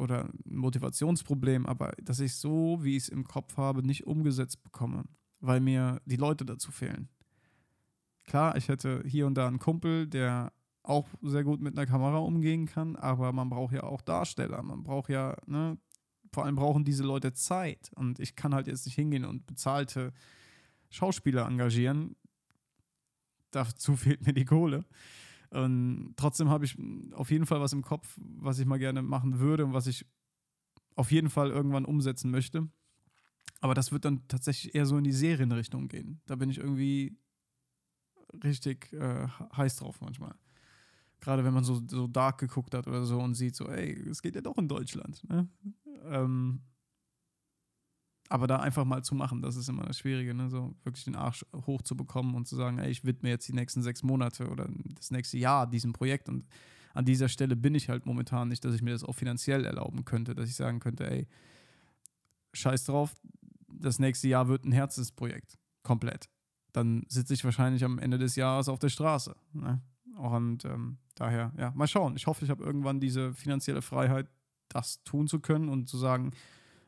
oder ein Motivationsproblem, aber dass ich so, wie ich es im Kopf habe, nicht umgesetzt bekomme, weil mir die Leute dazu fehlen. Klar, ich hätte hier und da einen Kumpel, der auch sehr gut mit einer Kamera umgehen kann, aber man braucht ja auch Darsteller. Man braucht ja, ne, vor allem brauchen diese Leute Zeit. Und ich kann halt jetzt nicht hingehen und bezahlte Schauspieler engagieren. Dazu fehlt mir die Kohle. Und trotzdem habe ich auf jeden Fall was im Kopf, was ich mal gerne machen würde und was ich auf jeden Fall irgendwann umsetzen möchte. Aber das wird dann tatsächlich eher so in die Serienrichtung gehen. Da bin ich irgendwie richtig äh, heiß drauf manchmal. Gerade wenn man so, so Dark geguckt hat oder so und sieht so, ey, es geht ja doch in Deutschland. Ne? Ähm, aber da einfach mal zu machen, das ist immer das Schwierige, ne? so wirklich den Arsch hochzubekommen und zu sagen, ey, ich widme jetzt die nächsten sechs Monate oder das nächste Jahr diesem Projekt und an dieser Stelle bin ich halt momentan nicht, dass ich mir das auch finanziell erlauben könnte, dass ich sagen könnte, ey, scheiß drauf, das nächste Jahr wird ein Herzensprojekt, komplett. Dann sitze ich wahrscheinlich am Ende des Jahres auf der Straße. Ne? Und ähm, daher, ja, mal schauen. Ich hoffe, ich habe irgendwann diese finanzielle Freiheit, das tun zu können und zu sagen,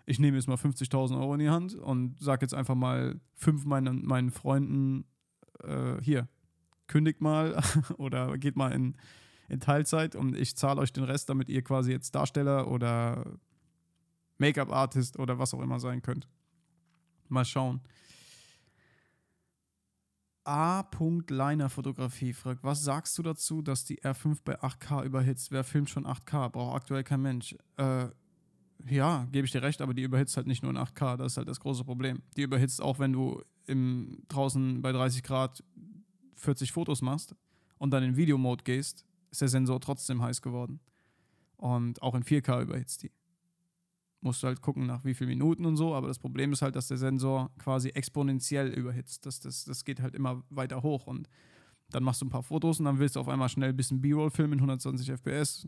ich nehme jetzt mal 50.000 Euro in die Hand und sage jetzt einfach mal fünf meinen, meinen Freunden, äh, hier, kündigt mal oder geht mal in, in Teilzeit und ich zahle euch den Rest, damit ihr quasi jetzt Darsteller oder Make-up-Artist oder was auch immer sein könnt. Mal schauen. A. Liner Fotografie fragt, was sagst du dazu, dass die R5 bei 8K überhitzt? Wer filmt schon 8K? Braucht aktuell kein Mensch. Äh, ja, gebe ich dir recht, aber die überhitzt halt nicht nur in 8K, das ist halt das große Problem. Die überhitzt auch, wenn du im, draußen bei 30 Grad 40 Fotos machst und dann in Videomode gehst, ist der Sensor trotzdem heiß geworden. Und auch in 4K überhitzt die musst du halt gucken, nach wie vielen Minuten und so. Aber das Problem ist halt, dass der Sensor quasi exponentiell überhitzt. Das, das, das geht halt immer weiter hoch. Und dann machst du ein paar Fotos und dann willst du auf einmal schnell ein bisschen B-Roll filmen in 120 FPS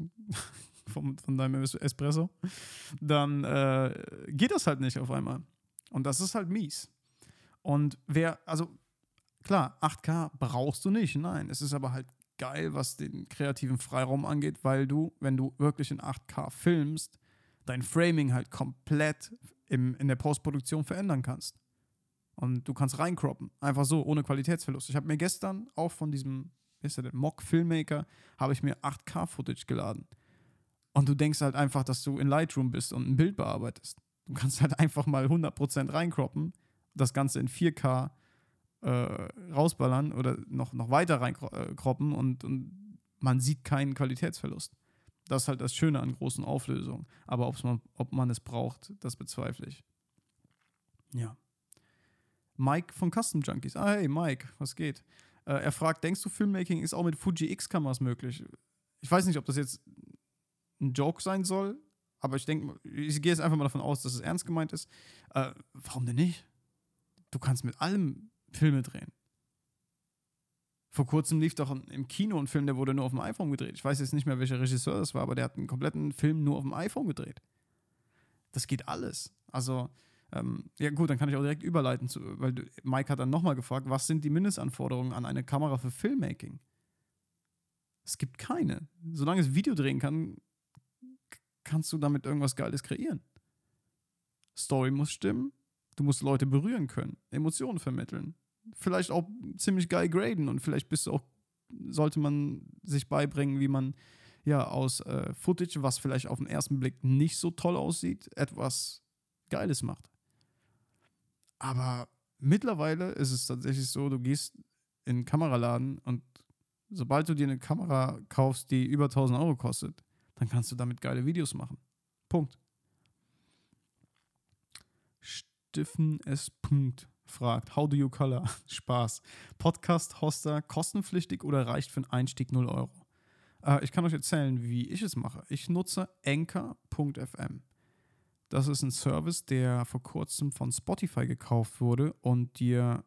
vom, von deinem Espresso. Dann äh, geht das halt nicht auf einmal. Und das ist halt mies. Und wer, also klar, 8K brauchst du nicht. Nein, es ist aber halt geil, was den kreativen Freiraum angeht, weil du, wenn du wirklich in 8K filmst, dein Framing halt komplett im, in der Postproduktion verändern kannst. Und du kannst reinkroppen. Einfach so, ohne Qualitätsverlust. Ich habe mir gestern auch von diesem, wie ist der denn, Mock Filmmaker, habe ich mir 8K-Footage geladen. Und du denkst halt einfach, dass du in Lightroom bist und ein Bild bearbeitest. Du kannst halt einfach mal 100% reinkroppen, das Ganze in 4K äh, rausballern oder noch, noch weiter reinkroppen und, und man sieht keinen Qualitätsverlust. Das ist halt das Schöne an großen Auflösungen. Aber man, ob man es braucht, das bezweifle ich. Ja. Mike von Custom Junkies. Ah, hey, Mike, was geht? Äh, er fragt: Denkst du, Filmmaking ist auch mit Fuji X-Kameras möglich? Ich weiß nicht, ob das jetzt ein Joke sein soll, aber ich denke, ich gehe jetzt einfach mal davon aus, dass es ernst gemeint ist. Äh, warum denn nicht? Du kannst mit allem Filme drehen. Vor kurzem lief doch im Kino ein Film, der wurde nur auf dem iPhone gedreht. Ich weiß jetzt nicht mehr, welcher Regisseur das war, aber der hat einen kompletten Film nur auf dem iPhone gedreht. Das geht alles. Also, ähm, ja gut, dann kann ich auch direkt überleiten, zu, weil Mike hat dann nochmal gefragt, was sind die Mindestanforderungen an eine Kamera für Filmmaking? Es gibt keine. Solange es Video drehen kann, kannst du damit irgendwas Geiles kreieren. Story muss stimmen, du musst Leute berühren können, Emotionen vermitteln, vielleicht auch ziemlich geil graden und vielleicht bist du auch, sollte man sich beibringen, wie man ja aus äh, Footage, was vielleicht auf den ersten Blick nicht so toll aussieht, etwas Geiles macht. Aber mittlerweile ist es tatsächlich so, du gehst in einen Kameraladen und sobald du dir eine Kamera kaufst, die über 1000 Euro kostet, dann kannst du damit geile Videos machen. Punkt. Stiffen S. Punkt fragt, how do you color? Spaß. Podcast-Hoster kostenpflichtig oder reicht für einen Einstieg 0 Euro? Äh, ich kann euch erzählen, wie ich es mache. Ich nutze Anchor.fm. Das ist ein Service, der vor kurzem von Spotify gekauft wurde und dir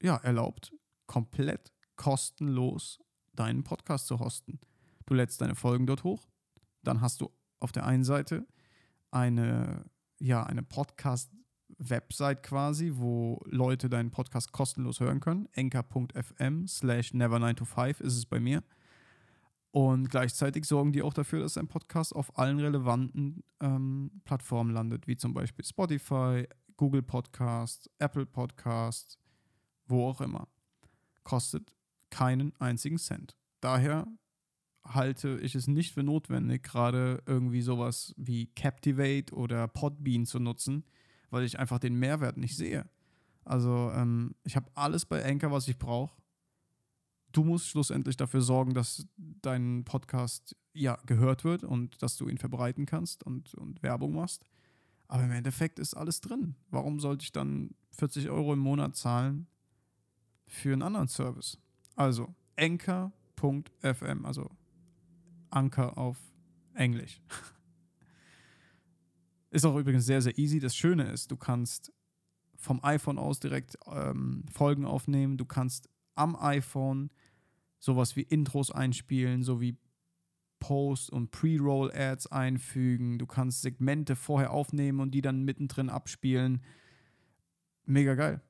ja, erlaubt, komplett kostenlos deinen Podcast zu hosten. Du lädst deine Folgen dort hoch, dann hast du auf der einen Seite eine, ja, eine Podcast- Website quasi, wo Leute deinen Podcast kostenlos hören können. enker.fm slash never9to5 ist es bei mir. Und gleichzeitig sorgen die auch dafür, dass dein Podcast auf allen relevanten ähm, Plattformen landet, wie zum Beispiel Spotify, Google Podcast, Apple Podcast, wo auch immer. Kostet keinen einzigen Cent. Daher halte ich es nicht für notwendig, gerade irgendwie sowas wie Captivate oder Podbean zu nutzen, weil ich einfach den Mehrwert nicht sehe. Also ähm, ich habe alles bei Anchor, was ich brauche. Du musst schlussendlich dafür sorgen, dass dein Podcast ja gehört wird und dass du ihn verbreiten kannst und, und Werbung machst. Aber im Endeffekt ist alles drin. Warum sollte ich dann 40 Euro im Monat zahlen für einen anderen Service? Also anchor.fm, also Anker auf Englisch. Ist auch übrigens sehr, sehr easy. Das Schöne ist, du kannst vom iPhone aus direkt ähm, Folgen aufnehmen. Du kannst am iPhone sowas wie Intros einspielen, sowie Post- und Pre-Roll-Ads einfügen. Du kannst Segmente vorher aufnehmen und die dann mittendrin abspielen. Mega geil.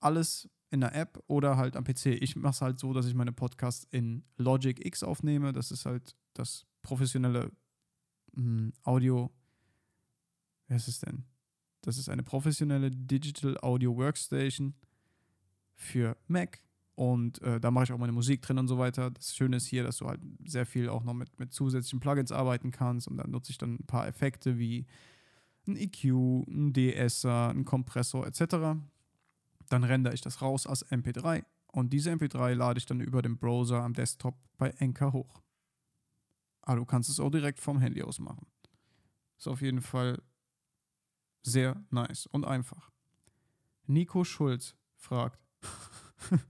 Alles in der App oder halt am PC. Ich mache es halt so, dass ich meine Podcasts in Logic X aufnehme. Das ist halt das professionelle mh, Audio- wie heißt es denn? Das ist eine professionelle Digital Audio Workstation für Mac. Und äh, da mache ich auch meine Musik drin und so weiter. Das Schöne ist hier, dass du halt sehr viel auch noch mit, mit zusätzlichen Plugins arbeiten kannst. Und dann nutze ich dann ein paar Effekte wie ein EQ, ein DSer, ein Kompressor etc. Dann rendere ich das raus als MP3. Und diese MP3 lade ich dann über den Browser am Desktop bei Anchor hoch. Aber du kannst es auch direkt vom Handy aus machen. Ist auf jeden Fall sehr nice und einfach. Nico Schulz fragt: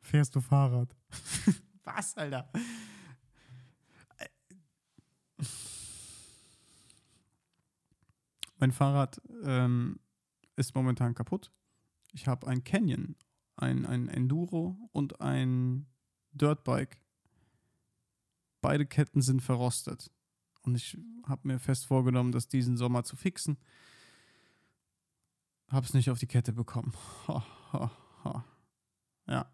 Fährst du Fahrrad? Was, Alter? Mein Fahrrad ähm, ist momentan kaputt. Ich habe ein Canyon, ein, ein Enduro und ein Dirtbike. Beide Ketten sind verrostet. Und ich habe mir fest vorgenommen, das diesen Sommer zu fixen. Habe es nicht auf die Kette bekommen. Ho, ho, ho. Ja.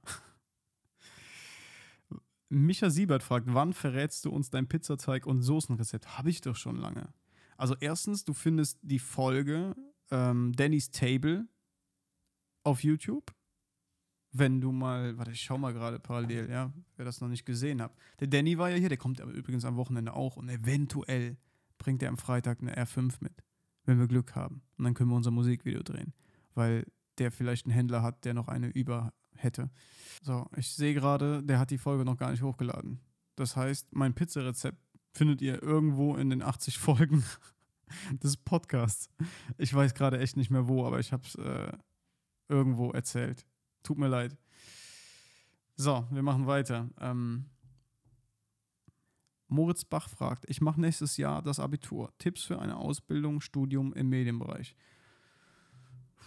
Micha Siebert fragt, wann verrätst du uns dein Pizzateig und Soßenrezept? Habe ich doch schon lange. Also erstens, du findest die Folge ähm, Danny's Table auf YouTube wenn du mal, warte, ich schau mal gerade parallel, ja, wer das noch nicht gesehen hat. Der Danny war ja hier, der kommt aber übrigens am Wochenende auch und eventuell bringt er am Freitag eine R5 mit, wenn wir Glück haben. Und dann können wir unser Musikvideo drehen, weil der vielleicht einen Händler hat, der noch eine über hätte. So, ich sehe gerade, der hat die Folge noch gar nicht hochgeladen. Das heißt, mein Pizzarezept findet ihr irgendwo in den 80 Folgen des Podcasts. Ich weiß gerade echt nicht mehr wo, aber ich habe es äh, irgendwo erzählt. Tut mir leid. So, wir machen weiter. Ähm, Moritz Bach fragt, ich mache nächstes Jahr das Abitur. Tipps für eine Ausbildung, Studium im Medienbereich.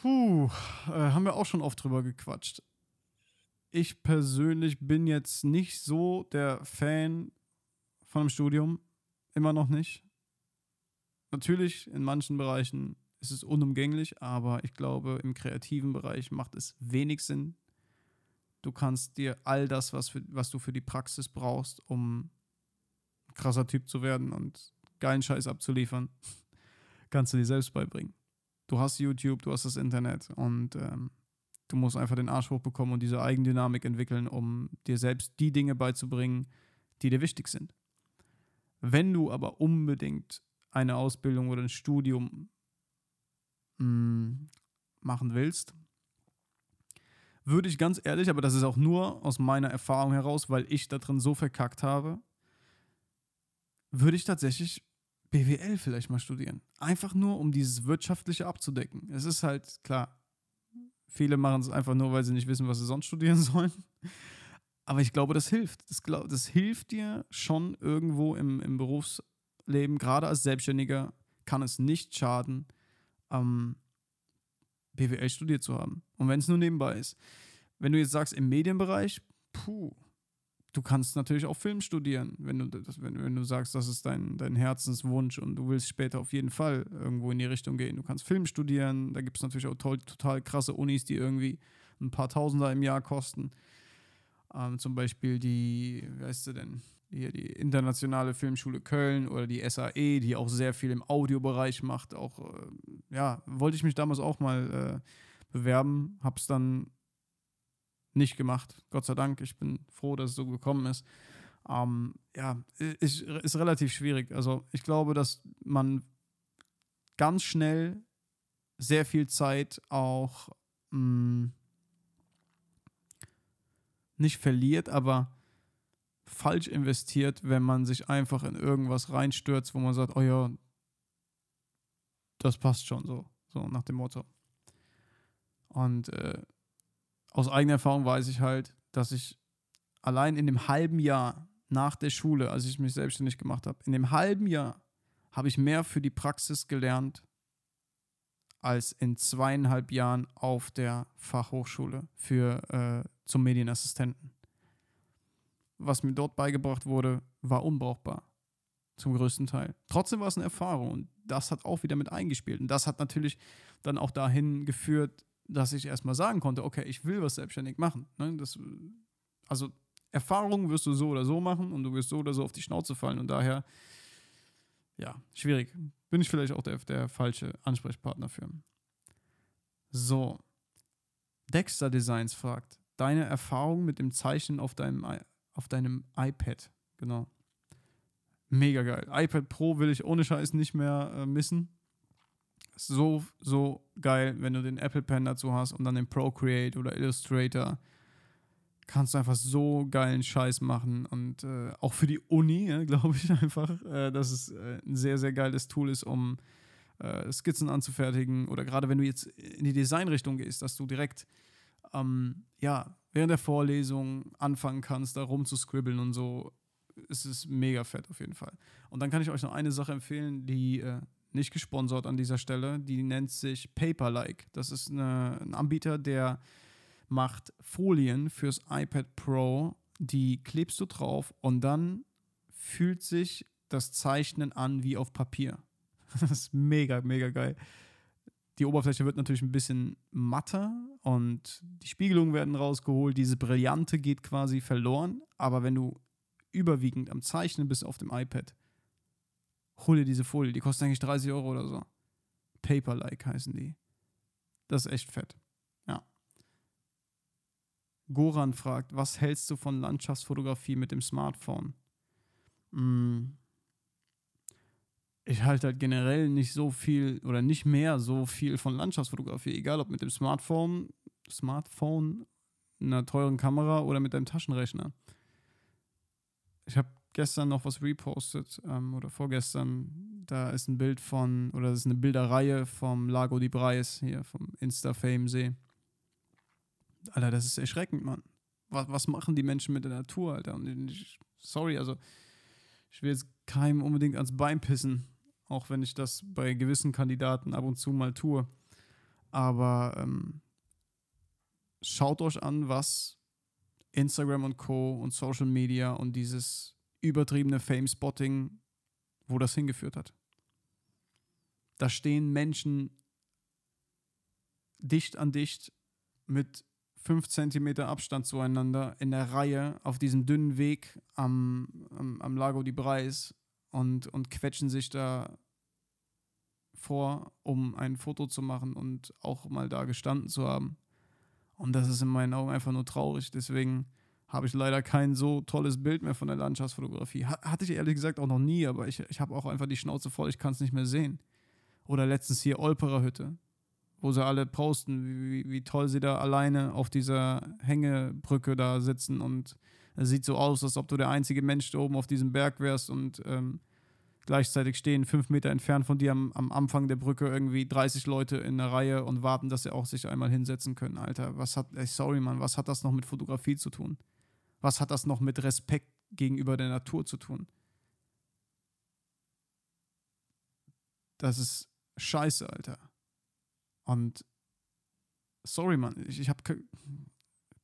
Puh, äh, haben wir auch schon oft drüber gequatscht. Ich persönlich bin jetzt nicht so der Fan von einem Studium. Immer noch nicht. Natürlich, in manchen Bereichen ist es unumgänglich, aber ich glaube, im kreativen Bereich macht es wenig Sinn. Du kannst dir all das, was, für, was du für die Praxis brauchst, um krasser Typ zu werden und geilen Scheiß abzuliefern, kannst du dir selbst beibringen. Du hast YouTube, du hast das Internet und ähm, du musst einfach den Arsch hochbekommen und diese Eigendynamik entwickeln, um dir selbst die Dinge beizubringen, die dir wichtig sind. Wenn du aber unbedingt eine Ausbildung oder ein Studium mh, mm, machen willst, würde ich ganz ehrlich, aber das ist auch nur aus meiner Erfahrung heraus, weil ich da drin so verkackt habe, würde ich tatsächlich BWL vielleicht mal studieren. Einfach nur, um dieses Wirtschaftliche abzudecken. Es ist halt klar, viele machen es einfach nur, weil sie nicht wissen, was sie sonst studieren sollen. Aber ich glaube, das hilft. Das, glaub, das hilft dir schon irgendwo im, im Berufsleben, gerade als Selbstständiger, kann es nicht schaden, ähm, BWL studiert zu haben. Und wenn es nur nebenbei ist. Wenn du jetzt sagst, im Medienbereich, puh, du kannst natürlich auch Film studieren, wenn du, das, wenn, wenn du sagst, das ist dein, dein Herzenswunsch und du willst später auf jeden Fall irgendwo in die Richtung gehen. Du kannst Film studieren, da gibt es natürlich auch toll, total krasse Unis, die irgendwie ein paar Tausender im Jahr kosten. Ähm, zum Beispiel die, wie heißt sie denn? Hier die Internationale Filmschule Köln oder die SAE, die auch sehr viel im Audiobereich macht. Auch, äh, ja, wollte ich mich damals auch mal äh, bewerben, hab's dann nicht gemacht. Gott sei Dank. Ich bin froh, dass es so gekommen ist. Ähm, ja, ist, ist relativ schwierig. Also ich glaube, dass man ganz schnell sehr viel Zeit auch mh, mm, nicht verliert, aber falsch investiert, wenn man sich einfach in irgendwas reinstürzt, wo man sagt, oh ja, das passt schon so, so nach dem Motto. Und äh, aus eigener Erfahrung weiß ich halt, dass ich allein in dem halben Jahr nach der Schule, als ich mich selbstständig gemacht habe, in dem halben Jahr habe ich mehr für die Praxis gelernt als in zweieinhalb Jahren auf der Fachhochschule für äh, zum Medienassistenten. Was mir dort beigebracht wurde, war unbrauchbar. Zum größten Teil. Trotzdem war es eine Erfahrung und das hat auch wieder mit eingespielt. Und das hat natürlich dann auch dahin geführt, dass ich erstmal sagen konnte, okay, ich will was selbstständig machen. Ne? Das, also Erfahrungen wirst du so oder so machen und du wirst so oder so auf die Schnauze fallen und daher, ja, schwierig. Bin ich vielleicht auch der, der falsche Ansprechpartner für. So. Dexter Designs fragt, deine Erfahrung mit dem Zeichnen auf deinem, auf deinem iPad. Genau. Mega geil. iPad Pro will ich ohne Scheiß nicht mehr äh, missen so, so geil, wenn du den Apple Pen dazu hast und dann den Procreate oder Illustrator. Kannst du einfach so geilen Scheiß machen und äh, auch für die Uni, ja, glaube ich einfach, äh, dass es äh, ein sehr, sehr geiles Tool ist, um äh, Skizzen anzufertigen oder gerade wenn du jetzt in die Designrichtung gehst, dass du direkt ähm, ja, während der Vorlesung anfangen kannst, da rumzuscribbeln und so. Es ist mega fett auf jeden Fall. Und dann kann ich euch noch eine Sache empfehlen, die äh, nicht gesponsert an dieser Stelle. Die nennt sich Paperlike. Das ist eine, ein Anbieter, der macht Folien fürs iPad Pro. Die klebst du drauf und dann fühlt sich das Zeichnen an wie auf Papier. Das ist mega, mega geil. Die Oberfläche wird natürlich ein bisschen matter und die Spiegelungen werden rausgeholt. Diese Brillante geht quasi verloren. Aber wenn du überwiegend am Zeichnen bist auf dem iPad, hol dir diese Folie. Die kostet eigentlich 30 Euro oder so. Paper-like heißen die. Das ist echt fett. Ja. Goran fragt, was hältst du von Landschaftsfotografie mit dem Smartphone? Hm. Ich halte halt generell nicht so viel oder nicht mehr so viel von Landschaftsfotografie, egal ob mit dem Smartphone, Smartphone, einer teuren Kamera oder mit deinem Taschenrechner. Ich habe gestern noch was repostet ähm, oder vorgestern. Da ist ein Bild von, oder das ist eine Bilderreihe vom Lago di Breis hier, vom Insta-Fame-See. Alter, das ist erschreckend, Mann. Was, was machen die Menschen mit der Natur, Alter? Und ich, sorry, also ich will jetzt keinem unbedingt ans Bein pissen, auch wenn ich das bei gewissen Kandidaten ab und zu mal tue. Aber ähm, schaut euch an, was Instagram und Co. und Social Media und dieses übertriebene Fame-Spotting, wo das hingeführt hat. Da stehen Menschen dicht an dicht mit 5 cm Abstand zueinander in der Reihe auf diesem dünnen Weg am, am, am Lago di Breis und, und quetschen sich da vor, um ein Foto zu machen und auch mal da gestanden zu haben. Und das ist in meinen Augen einfach nur traurig. Deswegen habe ich leider kein so tolles Bild mehr von der Landschaftsfotografie. Hatte ich ehrlich gesagt auch noch nie, aber ich, ich habe auch einfach die Schnauze voll, ich kann es nicht mehr sehen. Oder letztens hier Olperer Hütte, wo sie alle posten, wie, wie toll sie da alleine auf dieser Hängebrücke da sitzen und es sieht so aus, als ob du der einzige Mensch da oben auf diesem Berg wärst und ähm, gleichzeitig stehen fünf Meter entfernt von dir am, am Anfang der Brücke irgendwie 30 Leute in der Reihe und warten, dass sie auch sich einmal hinsetzen können. Alter, was hat, ey, sorry, Mann, was hat das noch mit Fotografie zu tun? Was hat das noch mit Respekt gegenüber der Natur zu tun? Das ist scheiße, Alter. Und sorry, Mann, ich, ich habe ke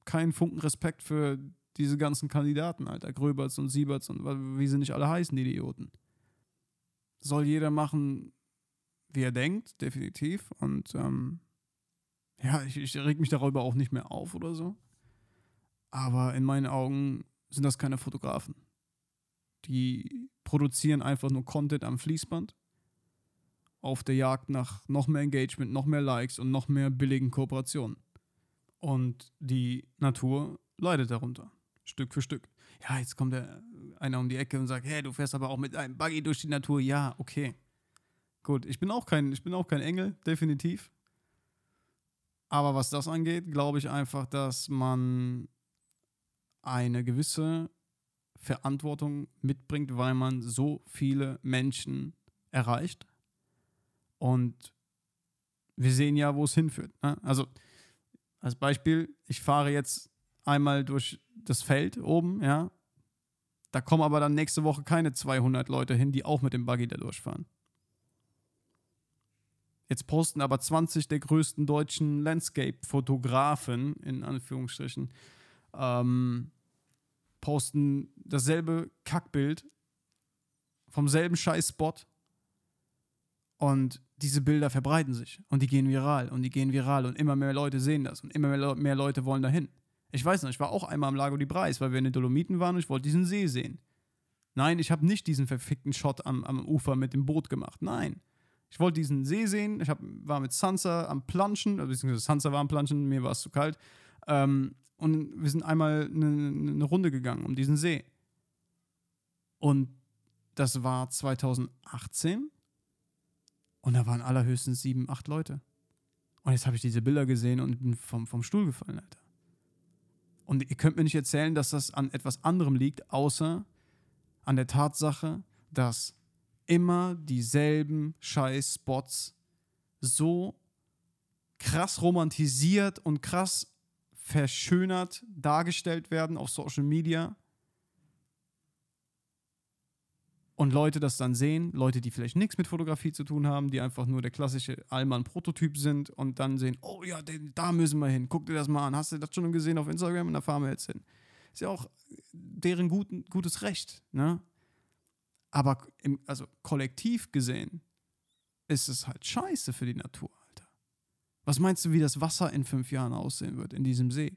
keinen Funken Respekt für diese ganzen Kandidaten, Alter. Gröberts und Sieberts und wie sie nicht alle heißen, die Idioten. Soll jeder machen, wie er denkt, definitiv. Und ähm, ja, ich, ich reg mich darüber auch nicht mehr auf oder so. Aber in meinen Augen sind das keine Fotografen. Die produzieren einfach nur Content am Fließband auf der Jagd nach noch mehr Engagement, noch mehr Likes und noch mehr billigen Kooperationen. Und die Natur leidet darunter, Stück für Stück. Ja, jetzt kommt der einer um die Ecke und sagt, hey, du fährst aber auch mit einem Buggy durch die Natur. Ja, okay. Gut, ich bin auch kein, ich bin auch kein Engel, definitiv. Aber was das angeht, glaube ich einfach, dass man eine gewisse Verantwortung mitbringt, weil man so viele Menschen erreicht. Und wir sehen ja, wo es hinführt. Ne? Also als Beispiel, ich fahre jetzt einmal durch das Feld oben, ja. Da kommen aber dann nächste Woche keine 200 Leute hin, die auch mit dem Buggy da durchfahren. Jetzt posten aber 20 der größten deutschen Landscape-Fotografen, in Anführungsstrichen, ähm, posten dasselbe Kackbild vom selben Scheiß-Spot und diese Bilder verbreiten sich und die gehen viral und die gehen viral und immer mehr Leute sehen das und immer mehr, mehr Leute wollen dahin. Ich weiß noch, ich war auch einmal am Lago di Breis, weil wir in den Dolomiten waren und ich wollte diesen See sehen. Nein, ich habe nicht diesen verfickten Shot am, am Ufer mit dem Boot gemacht. Nein. Ich wollte diesen See sehen. Ich hab, war mit Sansa am Planschen, beziehungsweise Sansa war am Planschen, mir war es zu kalt. Ähm, und wir sind einmal eine, eine Runde gegangen um diesen See. Und das war 2018. Und da waren allerhöchstens sieben, acht Leute. Und jetzt habe ich diese Bilder gesehen und bin vom, vom Stuhl gefallen, Alter. Und ihr könnt mir nicht erzählen, dass das an etwas anderem liegt, außer an der Tatsache, dass immer dieselben Scheiß-Spots so krass romantisiert und krass verschönert dargestellt werden auf Social Media und Leute das dann sehen, Leute, die vielleicht nichts mit Fotografie zu tun haben, die einfach nur der klassische Allmann-Prototyp sind und dann sehen, oh ja, den, da müssen wir hin, guck dir das mal an, hast du das schon gesehen auf Instagram und da fahren wir jetzt hin. Ist ja auch deren guten, gutes Recht, ne? Aber im, also kollektiv gesehen ist es halt scheiße für die Natur. Was meinst du, wie das Wasser in fünf Jahren aussehen wird in diesem See?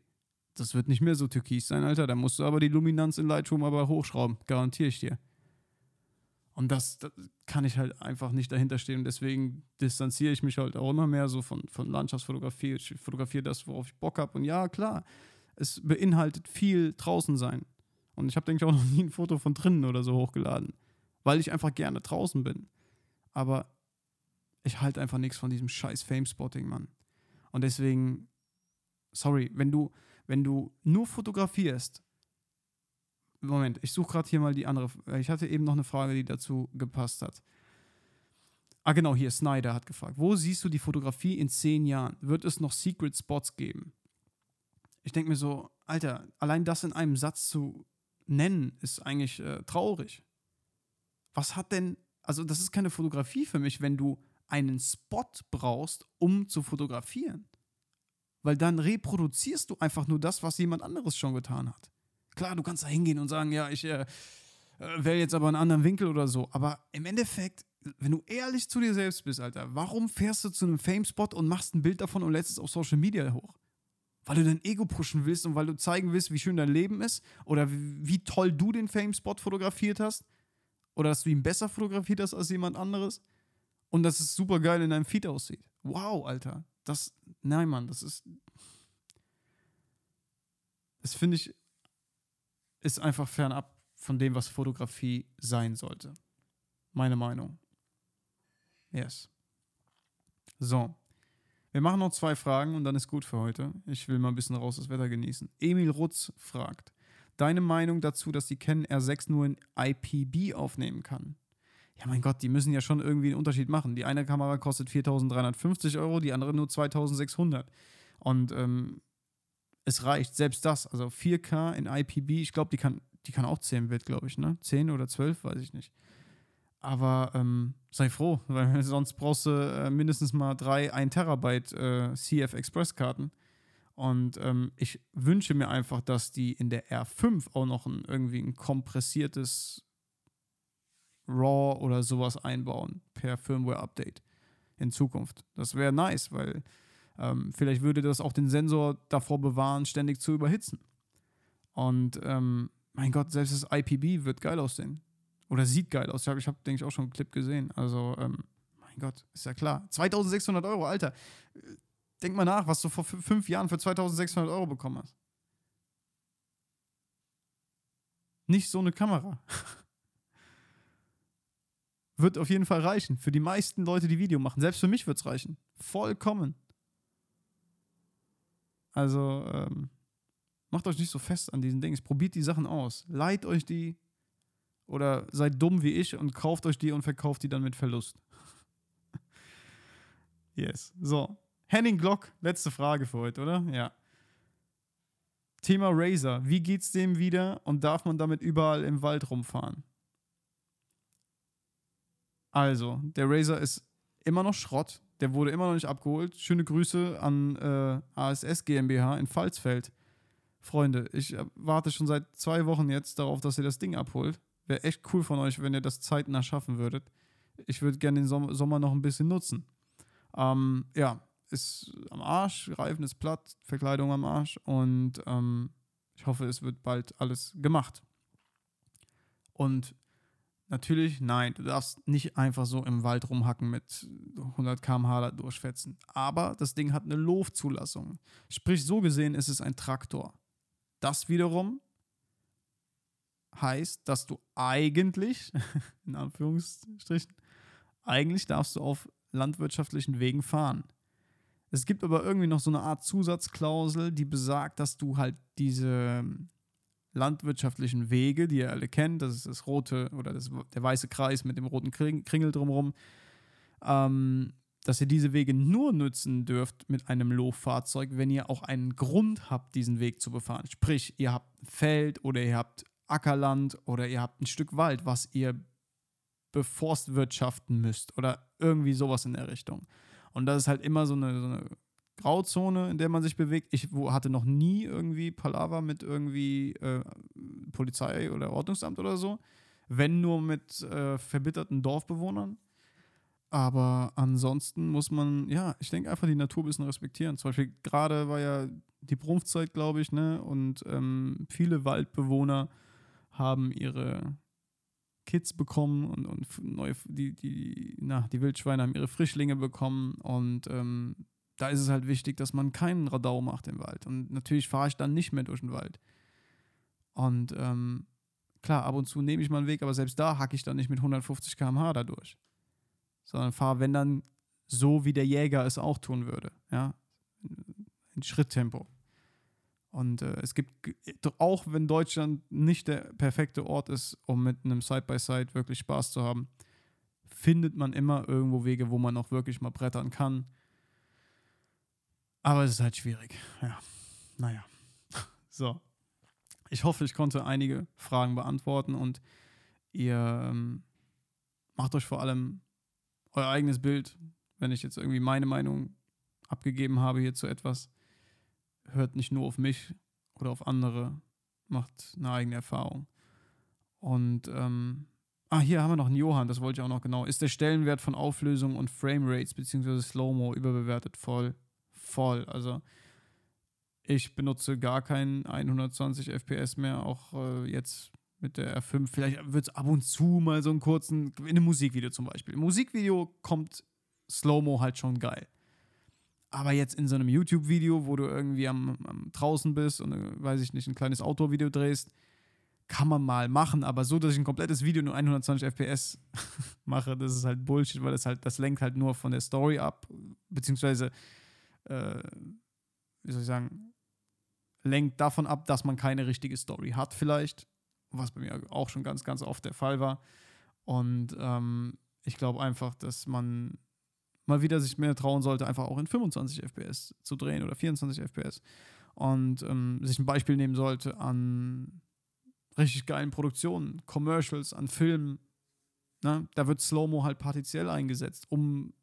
Das wird nicht mehr so türkis sein, Alter. Da musst du aber die Luminanz in Lightroom aber hochschrauben. Garantiere ich dir. Und das, das, kann ich halt einfach nicht dahinter stehen. Und deswegen distanziere ich mich halt auch immer mehr so von, von Landschaftsfotografie. Ich fotografiere das, worauf ich Bock habe. Und ja, klar, es beinhaltet viel draußen sein. Und ich habe, denke ich, auch noch nie ein Foto von drinnen oder so hochgeladen. Weil ich einfach gerne draußen bin. Aber ich halte einfach nichts von diesem scheiß Fame-Spotting, Mann. Und deswegen, sorry, wenn du, wenn du nur fotografierst, Moment, ich suche gerade hier mal die andere. Ich hatte eben noch eine Frage, die dazu gepasst hat. Ah, genau, hier, Snyder hat gefragt. Wo siehst du die Fotografie in zehn Jahren? Wird es noch Secret Spots geben? Ich denke mir so, Alter, allein das in einem Satz zu nennen, ist eigentlich äh, traurig. Was hat denn, also das ist keine Fotografie für mich, wenn du einen Spot brauchst, um zu fotografieren. Weil dann reproduzierst du einfach nur das, was jemand anderes schon getan hat. Klar, du kannst da hingehen und sagen, ja, ich äh, äh wähle jetzt aber einen anderen Winkel oder so. Aber im Endeffekt, wenn du ehrlich zu dir selbst bist, Alter, warum fährst du zu einem Fame-Spot und machst ein Bild davon und lädst es auf Social Media hoch? Weil du dein Ego pushen willst und weil du zeigen willst, wie schön dein Leben ist oder wie, wie toll du den Fame-Spot fotografiert hast oder dass du ihn besser fotografiert hast als jemand anderes und dass es super geil in deinem Feed aussieht. Wow, Alter. Das, nein, Mann, das ist. Das finde ich, ist einfach fernab von dem, was Fotografie sein sollte. Meine Meinung. Yes. So. Wir machen noch zwei Fragen und dann ist gut für heute. Ich will mal ein bisschen raus das Wetter genießen. Emil Rutz fragt: Deine Meinung dazu, dass die Canon R6 nur in IPB aufnehmen kann? ja mein Gott, die müssen ja schon irgendwie einen Unterschied machen. Die eine Kamera kostet 4.350 Euro, die andere nur 2.600. Und ähm, es reicht, selbst das, also 4K in IPB, ich glaube, die kann, die kann auch 10 Bit, glaube ich, ne? 10 oder 12, weiß ich nicht. Aber ähm, sei froh, weil sonst brauchst du äh, mindestens mal drei 1 Terabyte äh, CF Express Karten. Und ähm, ich wünsche mir einfach, dass die in der R5 auch noch ein, irgendwie ein kompressiertes RAW oder sowas einbauen per Firmware-Update in Zukunft. Das wäre nice, weil ähm, vielleicht würde das auch den Sensor davor bewahren, ständig zu überhitzen. Und ähm, mein Gott, selbst das IPB wird geil aussehen. Oder sieht geil aus. Ich habe, hab, denke ich, auch schon einen Clip gesehen. Also, ähm, mein Gott, ist ja klar. 2600 Euro, Alter. Denk mal nach, was du vor fünf Jahren für 2600 Euro bekommen hast. Nicht so eine Kamera. wird auf jeden Fall reichen. Für die meisten Leute, die Video machen. Selbst für mich wird es reichen. Vollkommen. Also, ähm, macht euch nicht so fest an diesen Dings. Probiert die Sachen aus. Leiht euch die. Oder seid dumm wie ich und kauft euch die und verkauft die dann mit Verlust. yes. So. Henning Glock, letzte Frage für heute, oder? Ja. Thema Razer. Wie geht's dem wieder und darf man damit überall im Wald rumfahren? Also, der Razer ist immer noch Schrott. Der wurde immer noch nicht abgeholt. Schöne Grüße an äh, ASS GmbH in Pfalzfeld. Freunde, ich äh, warte schon seit zwei Wochen jetzt darauf, dass ihr das Ding abholt. Wäre echt cool von euch, wenn ihr das zeitnah schaffen würdet. Ich würde gerne den Som Sommer noch ein bisschen nutzen. Ähm, ja, ist am Arsch, Reifen ist platt, Verkleidung am Arsch und ähm, ich hoffe, es wird bald alles gemacht. Und Natürlich, nein, du darfst nicht einfach so im Wald rumhacken mit 100 km/h da durchfetzen. Aber das Ding hat eine Loftzulassung. Sprich, so gesehen ist es ein Traktor. Das wiederum heißt, dass du eigentlich, in Anführungsstrichen, eigentlich darfst du auf landwirtschaftlichen Wegen fahren. Es gibt aber irgendwie noch so eine Art Zusatzklausel, die besagt, dass du halt diese landwirtschaftlichen Wege, die ihr alle kennt, das ist das rote oder das, der weiße Kreis mit dem roten Kringel drumherum, ähm, dass ihr diese Wege nur nutzen dürft mit einem Low-Fahrzeug, wenn ihr auch einen Grund habt, diesen Weg zu befahren. Sprich, ihr habt ein Feld oder ihr habt Ackerland oder ihr habt ein Stück Wald, was ihr beforstwirtschaften müsst oder irgendwie sowas in der Richtung. Und das ist halt immer so eine, so eine Grauzone, in der man sich bewegt. Ich hatte noch nie irgendwie Palaver mit irgendwie äh, Polizei oder Ordnungsamt oder so. Wenn nur mit äh, verbitterten Dorfbewohnern. Aber ansonsten muss man, ja, ich denke einfach die Natur ein bisschen respektieren. Zum Beispiel gerade war ja die Brumpfzeit, glaube ich, ne? Und ähm, viele Waldbewohner haben ihre Kids bekommen und, und neue, die, die, na, die Wildschweine haben ihre Frischlinge bekommen und ähm, da ist es halt wichtig, dass man keinen Radau macht im Wald. Und natürlich fahre ich dann nicht mehr durch den Wald. Und ähm, klar, ab und zu nehme ich mal einen Weg, aber selbst da hacke ich dann nicht mit 150 km/h da durch. Sondern fahre, wenn dann, so wie der Jäger es auch tun würde. Ja, in Schritttempo. Und äh, es gibt, auch wenn Deutschland nicht der perfekte Ort ist, um mit einem Side-by-Side wirklich Spaß zu haben, findet man immer irgendwo Wege, wo man auch wirklich mal brettern kann. Aber es ist halt schwierig. Ja, naja. So. Ich hoffe, ich konnte einige Fragen beantworten und ihr ähm, macht euch vor allem euer eigenes Bild, wenn ich jetzt irgendwie meine Meinung abgegeben habe hier zu etwas. Hört nicht nur auf mich oder auf andere, macht eine eigene Erfahrung. Und ähm, ah, hier haben wir noch einen Johann, das wollte ich auch noch genau. Ist der Stellenwert von Auflösung und Framerates bzw. Slow-Mo überbewertet? Voll, voll. Also ich benutze gar keinen 120 FPS mehr, auch äh, jetzt mit der R5. Vielleicht wird es ab und zu mal so einen kurzen, in einem Musikvideo zum Beispiel. Im Musikvideo kommt Slow-Mo halt schon geil. Aber jetzt in so einem YouTube-Video, wo du irgendwie am, am draußen bist und, äh, weiß ich nicht, ein kleines Outdoor-Video drehst, kann man mal machen, aber so, dass ich ein komplettes Video nur 120 FPS mache, das ist halt Bullshit, weil das halt, das lenkt halt nur von der Story ab, beziehungsweise, äh, wie soll ich sagen, lenkt davon ab, dass man keine richtige Story hat, vielleicht, was bei mir auch schon ganz, ganz oft der Fall war. Und ähm, ich glaube einfach, dass man mal wieder sich mehr trauen sollte, einfach auch in 25 FPS zu drehen oder 24 FPS. Und ähm, sich ein Beispiel nehmen sollte an richtig geilen Produktionen, Commercials, an Filmen. Ne? Da wird Slow-Mo halt partiell eingesetzt, um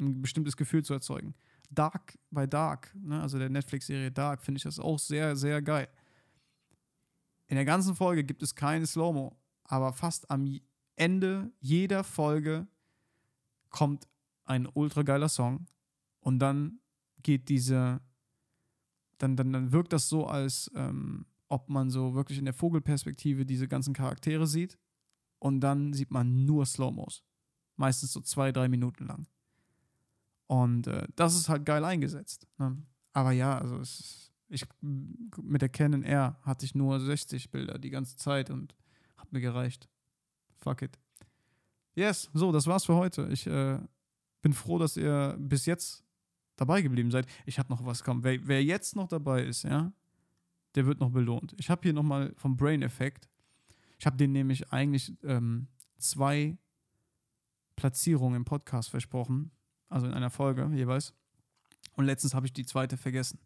ein bestimmtes Gefühl zu erzeugen. Dark bei Dark, ne? also der Netflix-Serie Dark, finde ich das auch sehr, sehr geil. In der ganzen Folge gibt es keine Slow-Mo, aber fast am Ende jeder Folge kommt ein ultra geiler Song und dann geht diese, dann, dann, dann wirkt das so, als ähm, ob man so wirklich in der Vogelperspektive diese ganzen Charaktere sieht und dann sieht man nur Slow-Mos. Meistens so zwei, drei Minuten lang. Und äh, das ist halt geil eingesetzt. Ne? Aber ja, also es ich mit der Canon R hatte ich nur 60 Bilder die ganze Zeit und hat mir gereicht. Fuck it. Yes, so, das war's für heute. Ich äh, bin froh, dass ihr bis jetzt dabei geblieben seid. Ich habe noch was kommen. Wer, wer jetzt noch dabei ist, ja, der wird noch belohnt. Ich habe hier nochmal vom Brain Effect. Ich habe denen nämlich eigentlich ähm, zwei Platzierungen im Podcast versprochen. Also in einer Folge jeweils. Und letztens habe ich die zweite vergessen.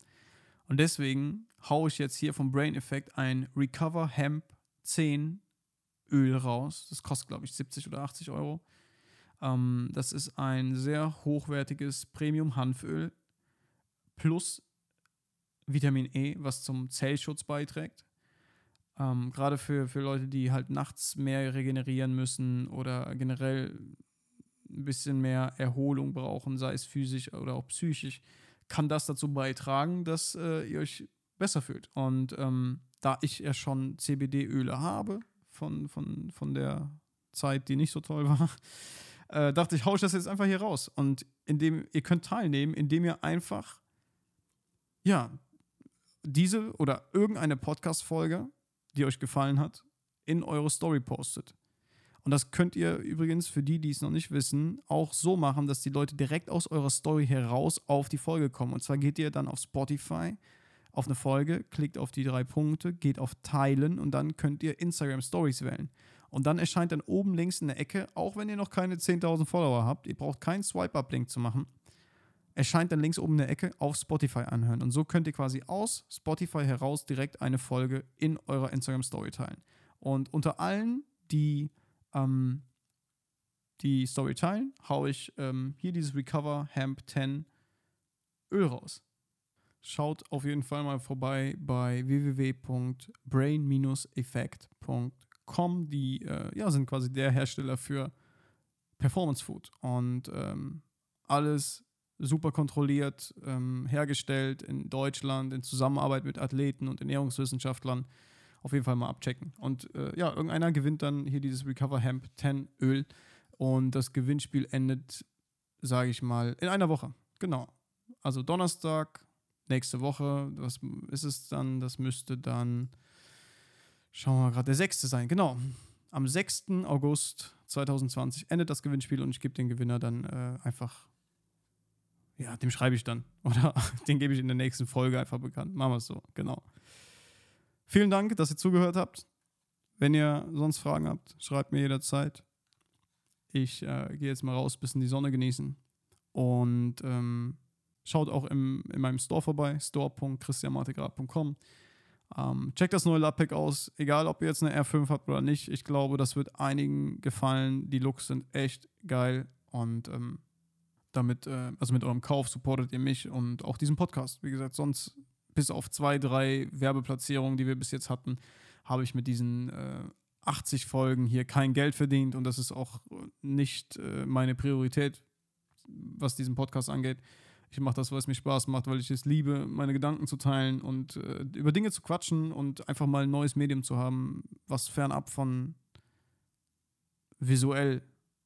Und deswegen haue ich jetzt hier vom Brain Effect ein Recover Hemp 10 Öl raus. Das kostet, glaube ich, 70 oder 80 Euro. Ähm, das ist ein sehr hochwertiges Premium-Hanföl plus Vitamin E, was zum Zellschutz beiträgt. Ähm, Gerade für, für Leute, die halt nachts mehr regenerieren müssen oder generell ein bisschen mehr Erholung brauchen, sei es physisch oder auch psychisch, kann das dazu beitragen, dass äh, ihr euch besser fühlt. Und ähm, da ich ja schon CBD-Öle habe, von, von, von der Zeit, die nicht so toll war, äh, dachte ich, hau ich das jetzt einfach hier raus. Und indem ihr könnt teilnehmen, indem ihr einfach, ja, diese oder irgendeine Podcast-Folge, die euch gefallen hat, in eure Story postet. Und das könnt ihr übrigens, für die, die es noch nicht wissen, auch so machen, dass die Leute direkt aus eurer Story heraus auf die Folge kommen. Und zwar geht ihr dann auf Spotify, auf eine Folge, klickt auf die drei Punkte, geht auf Teilen und dann könnt ihr Instagram Stories wählen. Und dann erscheint dann oben links in der Ecke, auch wenn ihr noch keine 10.000 Follower habt, ihr braucht keinen Swipe-Up-Link zu machen, erscheint dann links oben in der Ecke auf Spotify anhören. Und so könnt ihr quasi aus Spotify heraus direkt eine Folge in eurer Instagram Story teilen. Und unter allen, die ähm, die Story teilen, haue ich ähm, hier dieses Recover Hemp 10 Öl raus. Schaut auf jeden Fall mal vorbei bei www.brain-effekt.com. Die äh, ja, sind quasi der Hersteller für Performance Food und ähm, alles super kontrolliert, ähm, hergestellt in Deutschland in Zusammenarbeit mit Athleten und Ernährungswissenschaftlern. Auf jeden Fall mal abchecken. Und äh, ja, irgendeiner gewinnt dann hier dieses Recover Hemp 10 Öl und das Gewinnspiel endet, sage ich mal, in einer Woche. Genau. Also Donnerstag, nächste Woche, was ist es dann? Das müsste dann, schauen wir mal gerade, der 6. sein. Genau. Am 6. August 2020 endet das Gewinnspiel und ich gebe den Gewinner dann äh, einfach ja, dem schreibe ich dann. Oder den gebe ich in der nächsten Folge einfach bekannt. Machen wir es so, genau. Vielen Dank, dass ihr zugehört habt. Wenn ihr sonst Fragen habt, schreibt mir jederzeit. Ich äh, gehe jetzt mal raus, bisschen die Sonne genießen. Und ähm, schaut auch im, in meinem Store vorbei, store.christianmartegrad.com. Ähm, checkt das neue Lappack aus, egal ob ihr jetzt eine R5 habt oder nicht. Ich glaube, das wird einigen gefallen. Die Looks sind echt geil und ähm, damit, äh, also mit eurem Kauf supportet ihr mich und auch diesen Podcast. Wie gesagt, sonst bis auf zwei, drei Werbeplatzierungen, die wir bis jetzt hatten, habe ich mit diesen äh, 80 Folgen hier kein Geld verdient und das ist auch nicht äh, meine Priorität, was diesen Podcast angeht. Ich mache das, weil es mir Spaß macht, weil ich es liebe, meine Gedanken zu teilen und äh, über Dinge zu quatschen und einfach mal ein neues Medium zu haben, was fernab von visuell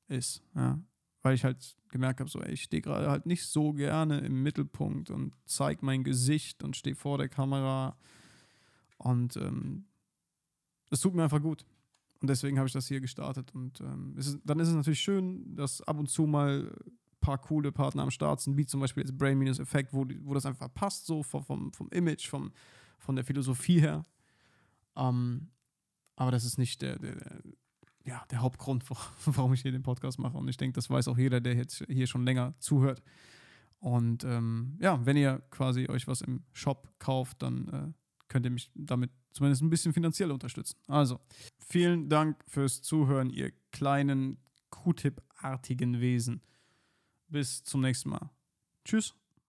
ist. Ja? Weil ich halt gemerkt habe, so, ey, ich stehe gerade halt nicht so gerne im Mittelpunkt und zeige mein Gesicht und stehe vor der Kamera. Und ähm, es tut mir einfach gut. Und deswegen habe ich das hier gestartet. Und ähm, ist, dann ist es natürlich schön, dass ab und zu mal paar coole Partner am Start sind, wie zum Beispiel jetzt Brain Minus Effekt, wo, wo das einfach passt, so vom, vom, Image, vom, von der Philosophie her. Ähm, aber das ist nicht der, der, ja, der Hauptgrund, warum ich hier den Podcast mache. Und ich denke, das weiß auch jeder, der jetzt hier schon länger zuhört. Und ähm, ja, wenn ihr quasi euch was im Shop kauft, dann äh, könnt ihr mich damit zumindest ein bisschen finanziell unterstützen. Also, vielen Dank fürs Zuhören, ihr kleinen Q-Tip-artigen Wesen. Bis zum nächsten Mal. Tschüss.